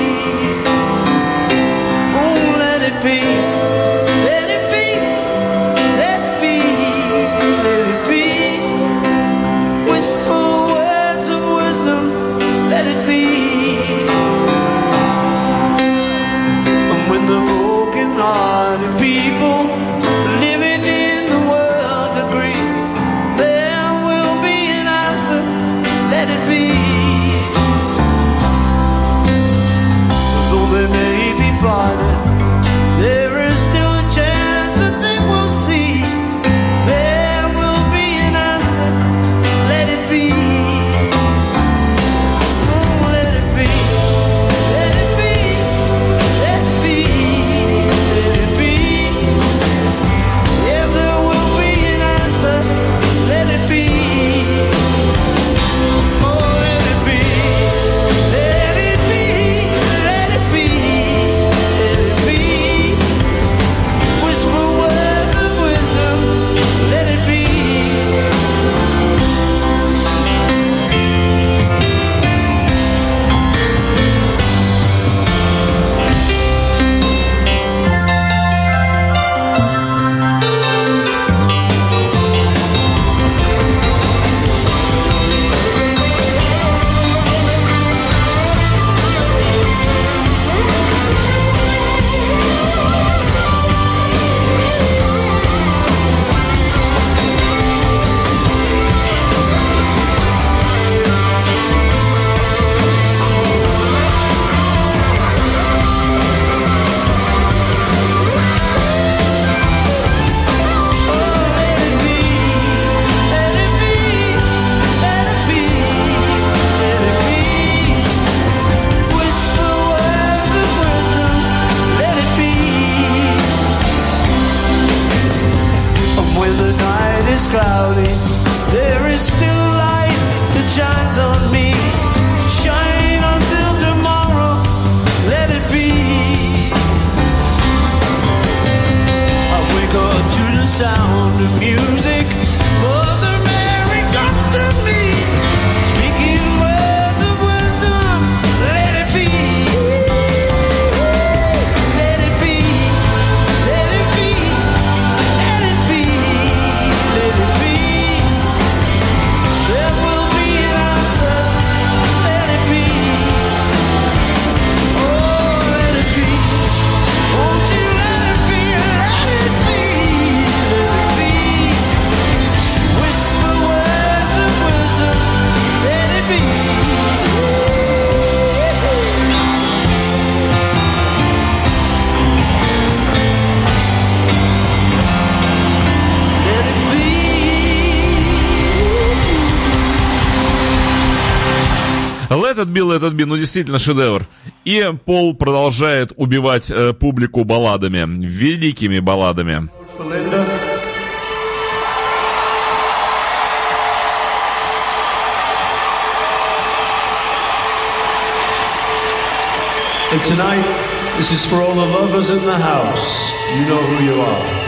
You. music. этот бил, этот бил, ну действительно шедевр. И Пол продолжает убивать э, публику балладами, великими балладами. And tonight, this is for all the lovers in the house. You know who you are.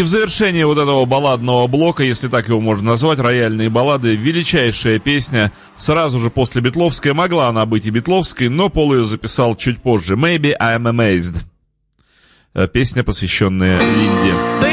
И в завершении вот этого балладного блока, если так его можно назвать, рояльные баллады, величайшая песня, сразу же после Бетловской, могла она быть и Бетловской, но Пол ее записал чуть позже. Maybe I'm Amazed. Э, песня, посвященная Линде.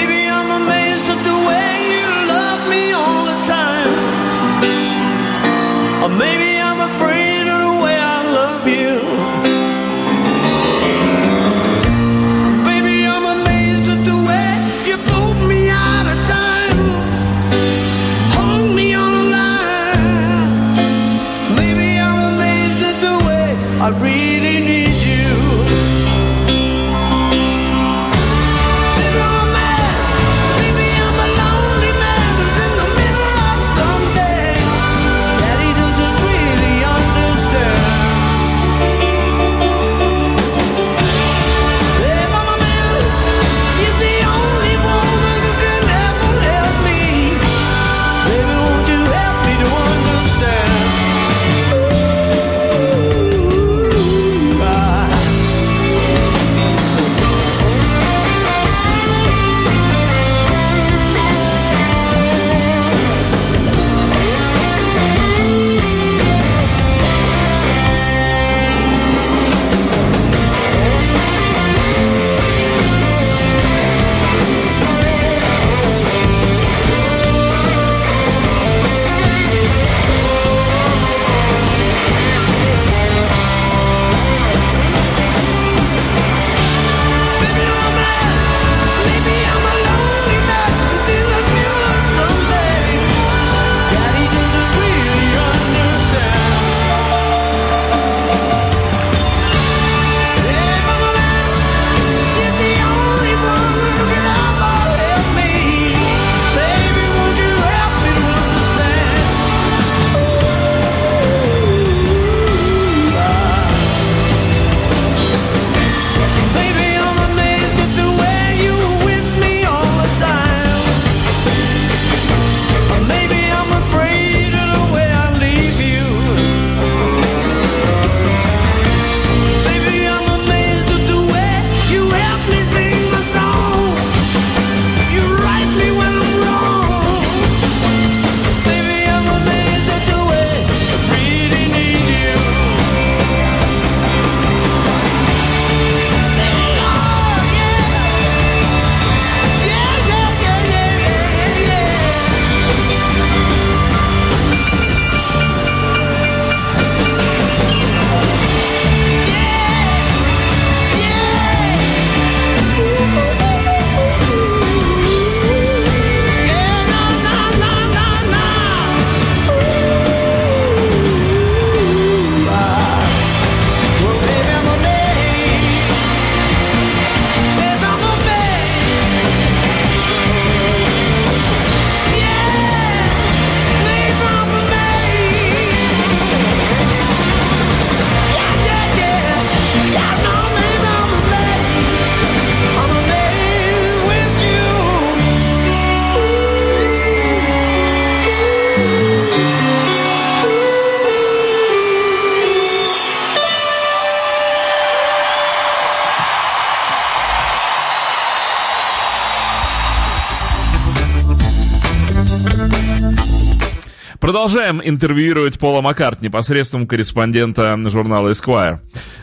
Продолжаем интервьюировать Пола Маккартни посредством корреспондента журнала Esquire.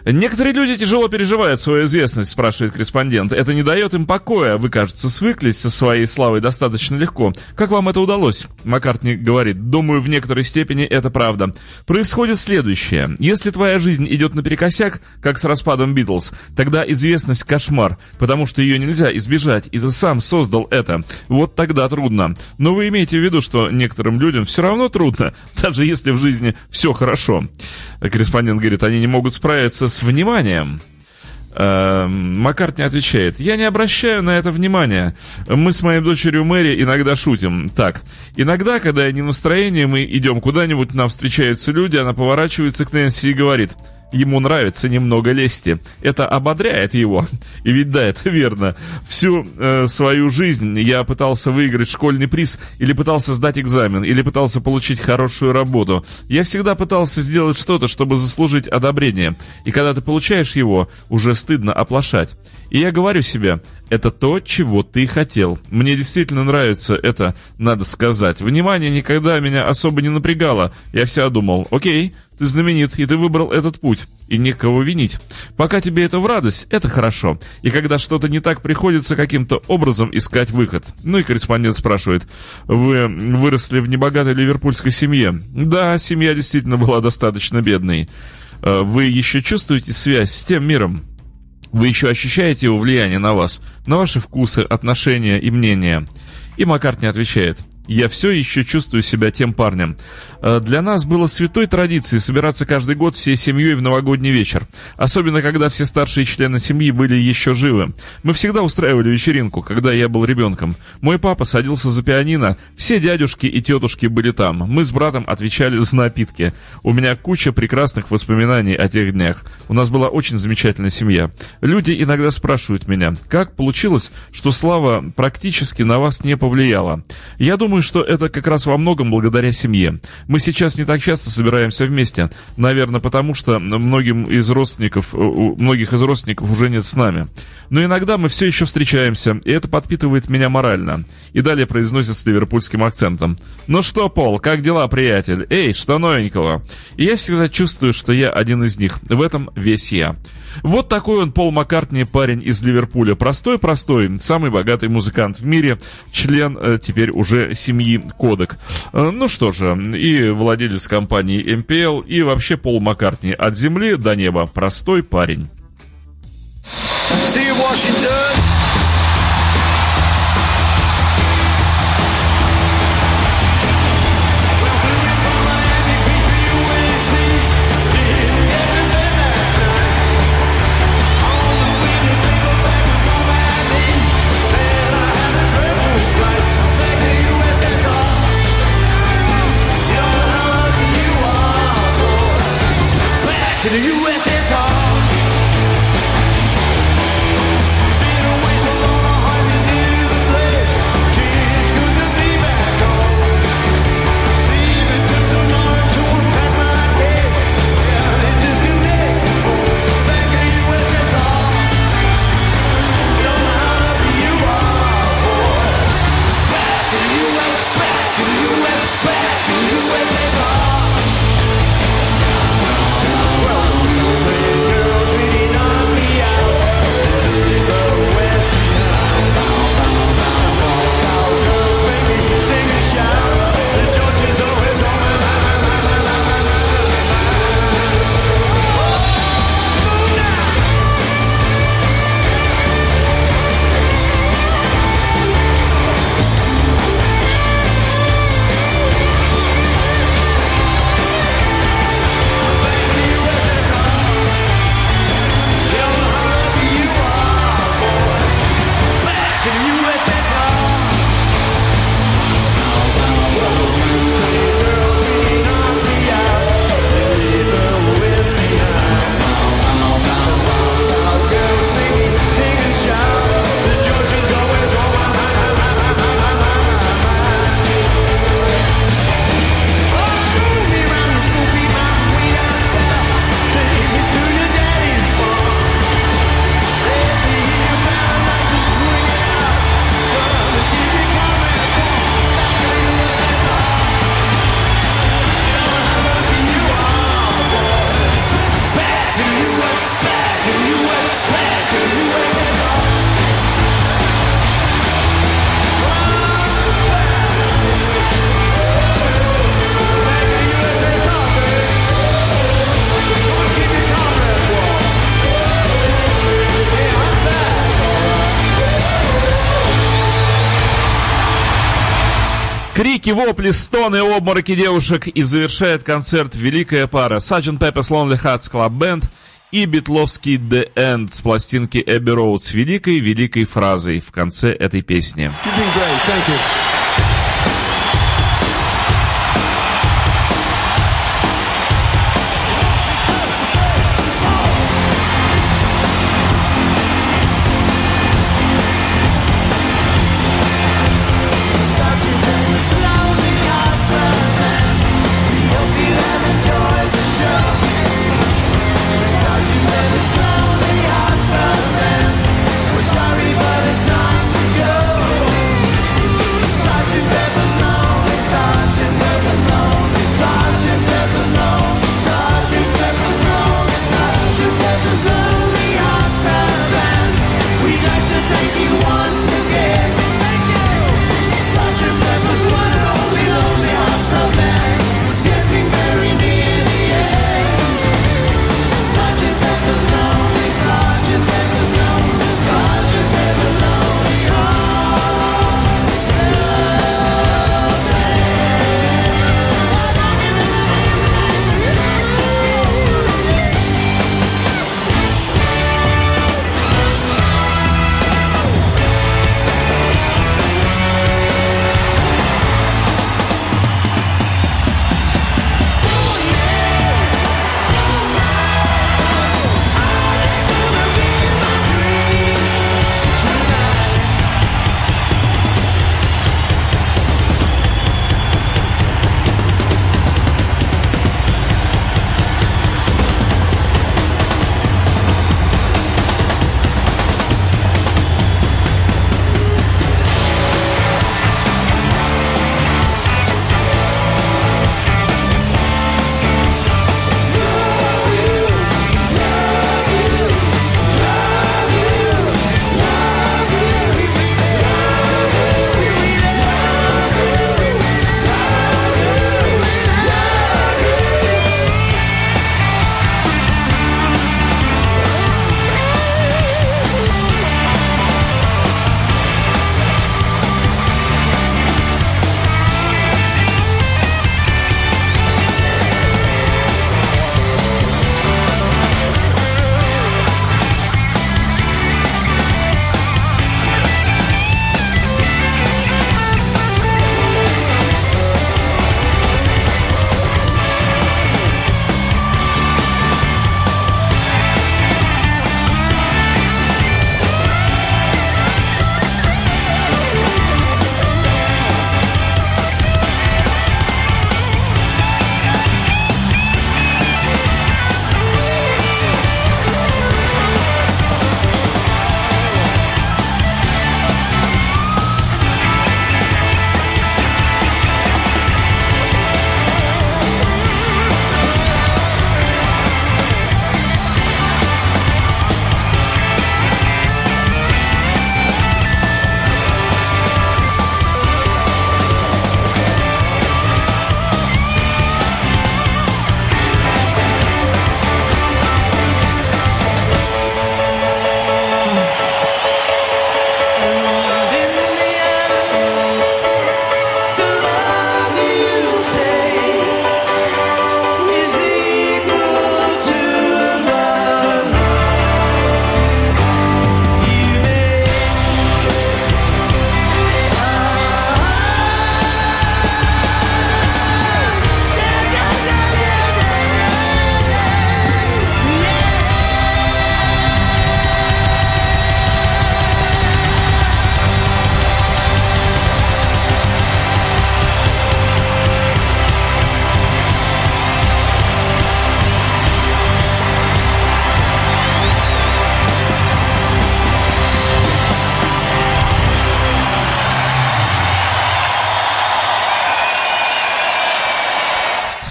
Некоторые люди тяжело переживают свою известность, спрашивает корреспондент. Это не дает им покоя. Вы, кажется, свыклись со своей славой достаточно легко. Как вам это удалось? Маккартни говорит. Думаю, в некоторой степени это правда. Происходит следующее. Если твоя жизнь идет наперекосяк, как с распадом Битлз, тогда известность кошмар, потому что ее нельзя избежать, и ты сам создал это. Вот тогда трудно. Но вы имеете в виду, что некоторым людям все равно трудно, *laughs* даже если в жизни все хорошо. Корреспондент говорит, они не могут справиться вниманием. Эм, Маккартни отвечает, я не обращаю на это внимания. Мы с моей дочерью Мэри иногда шутим. Так, иногда, когда я не в настроении, мы идем куда-нибудь, нам встречаются люди, она поворачивается к Нэнси и говорит, ему нравится немного лести. Это ободряет его. И ведь да, это верно. Всю э, свою жизнь я пытался выиграть школьный приз, или пытался сдать экзамен, или пытался получить хорошую работу. Я всегда пытался сделать что-то, чтобы заслужить одобрение. И когда ты получаешь его, уже стыдно оплошать. И я говорю себе, это то, чего ты хотел. Мне действительно нравится это, надо сказать. Внимание никогда меня особо не напрягало. Я всегда думал, окей, ты знаменит, и ты выбрал этот путь. И некого винить. Пока тебе это в радость, это хорошо. И когда что-то не так, приходится каким-то образом искать выход. Ну и корреспондент спрашивает, вы выросли в небогатой ливерпульской семье? Да, семья действительно была достаточно бедной. Э, Вы еще чувствуете связь с тем миром? Вы еще ощущаете его влияние на вас, на ваши вкусы, отношения и мнения? И Маккартни отвечает, я все еще чувствую себя тем парнем. Э, Для нас было святой традицией собираться каждый год всей семьей в новогодний вечер. Особенно, когда все старшие члены семьи были еще живы. Мы всегда устраивали вечеринку, когда я был ребенком. Мой папа садился за пианино, все дядюшки и тетушки были там. Мы с братом отвечали за напитки. У меня куча прекрасных воспоминаний о тех днях. У нас была очень замечательная семья. Люди иногда спрашивают меня, как получилось, что слава практически на вас не повлияла. Я думаю, что это как раз во многом благодаря семье. Мы сейчас не так часто собираемся вместе. Наверное, потому что многим из родственников, э, многих из родственников уже нет с нами. Но иногда мы все еще встречаемся, и это подпитывает меня морально. И далее произносит с ливерпульским акцентом. «Ну что, Пол, как дела, приятель? Эй, что новенького?» И я всегда чувствую, что я один из них. В этом весь я. Вот такой он, Пол Маккартни, парень из Ливерпуля. Простой-простой, самый богатый музыкант в мире, член э, теперь уже семьи Кодек. Э, ну что же, и владелец компании MPL, и вообще Пол Маккартни от земли до неба. Простой парень. See you, Washington. Вопли, стоны, обмороки девушек и завершает концерт великая пара Sgt. Pepper's Lonely Hearts Club Band и битловский The End с пластинки Эбби Роуд с великой-великой фразой в конце этой песни. You've been great. Thank you.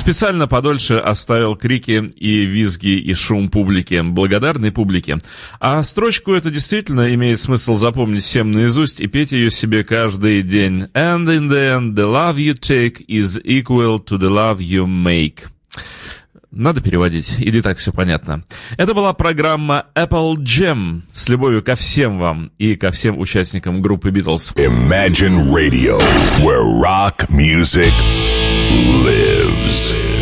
Специально подольше оставил крики и визги и шум публики, благодарной публике. А строчку эту действительно имеет смысл запомнить всем наизусть и петь ее себе каждый день. And in the end, the love you take is equal to the love you make. Надо переводить, или так все понятно. Это была программа Apple Jam с любовью ко всем вам и ко всем участникам группы Beatles. Imagine Radio, where rock music lives.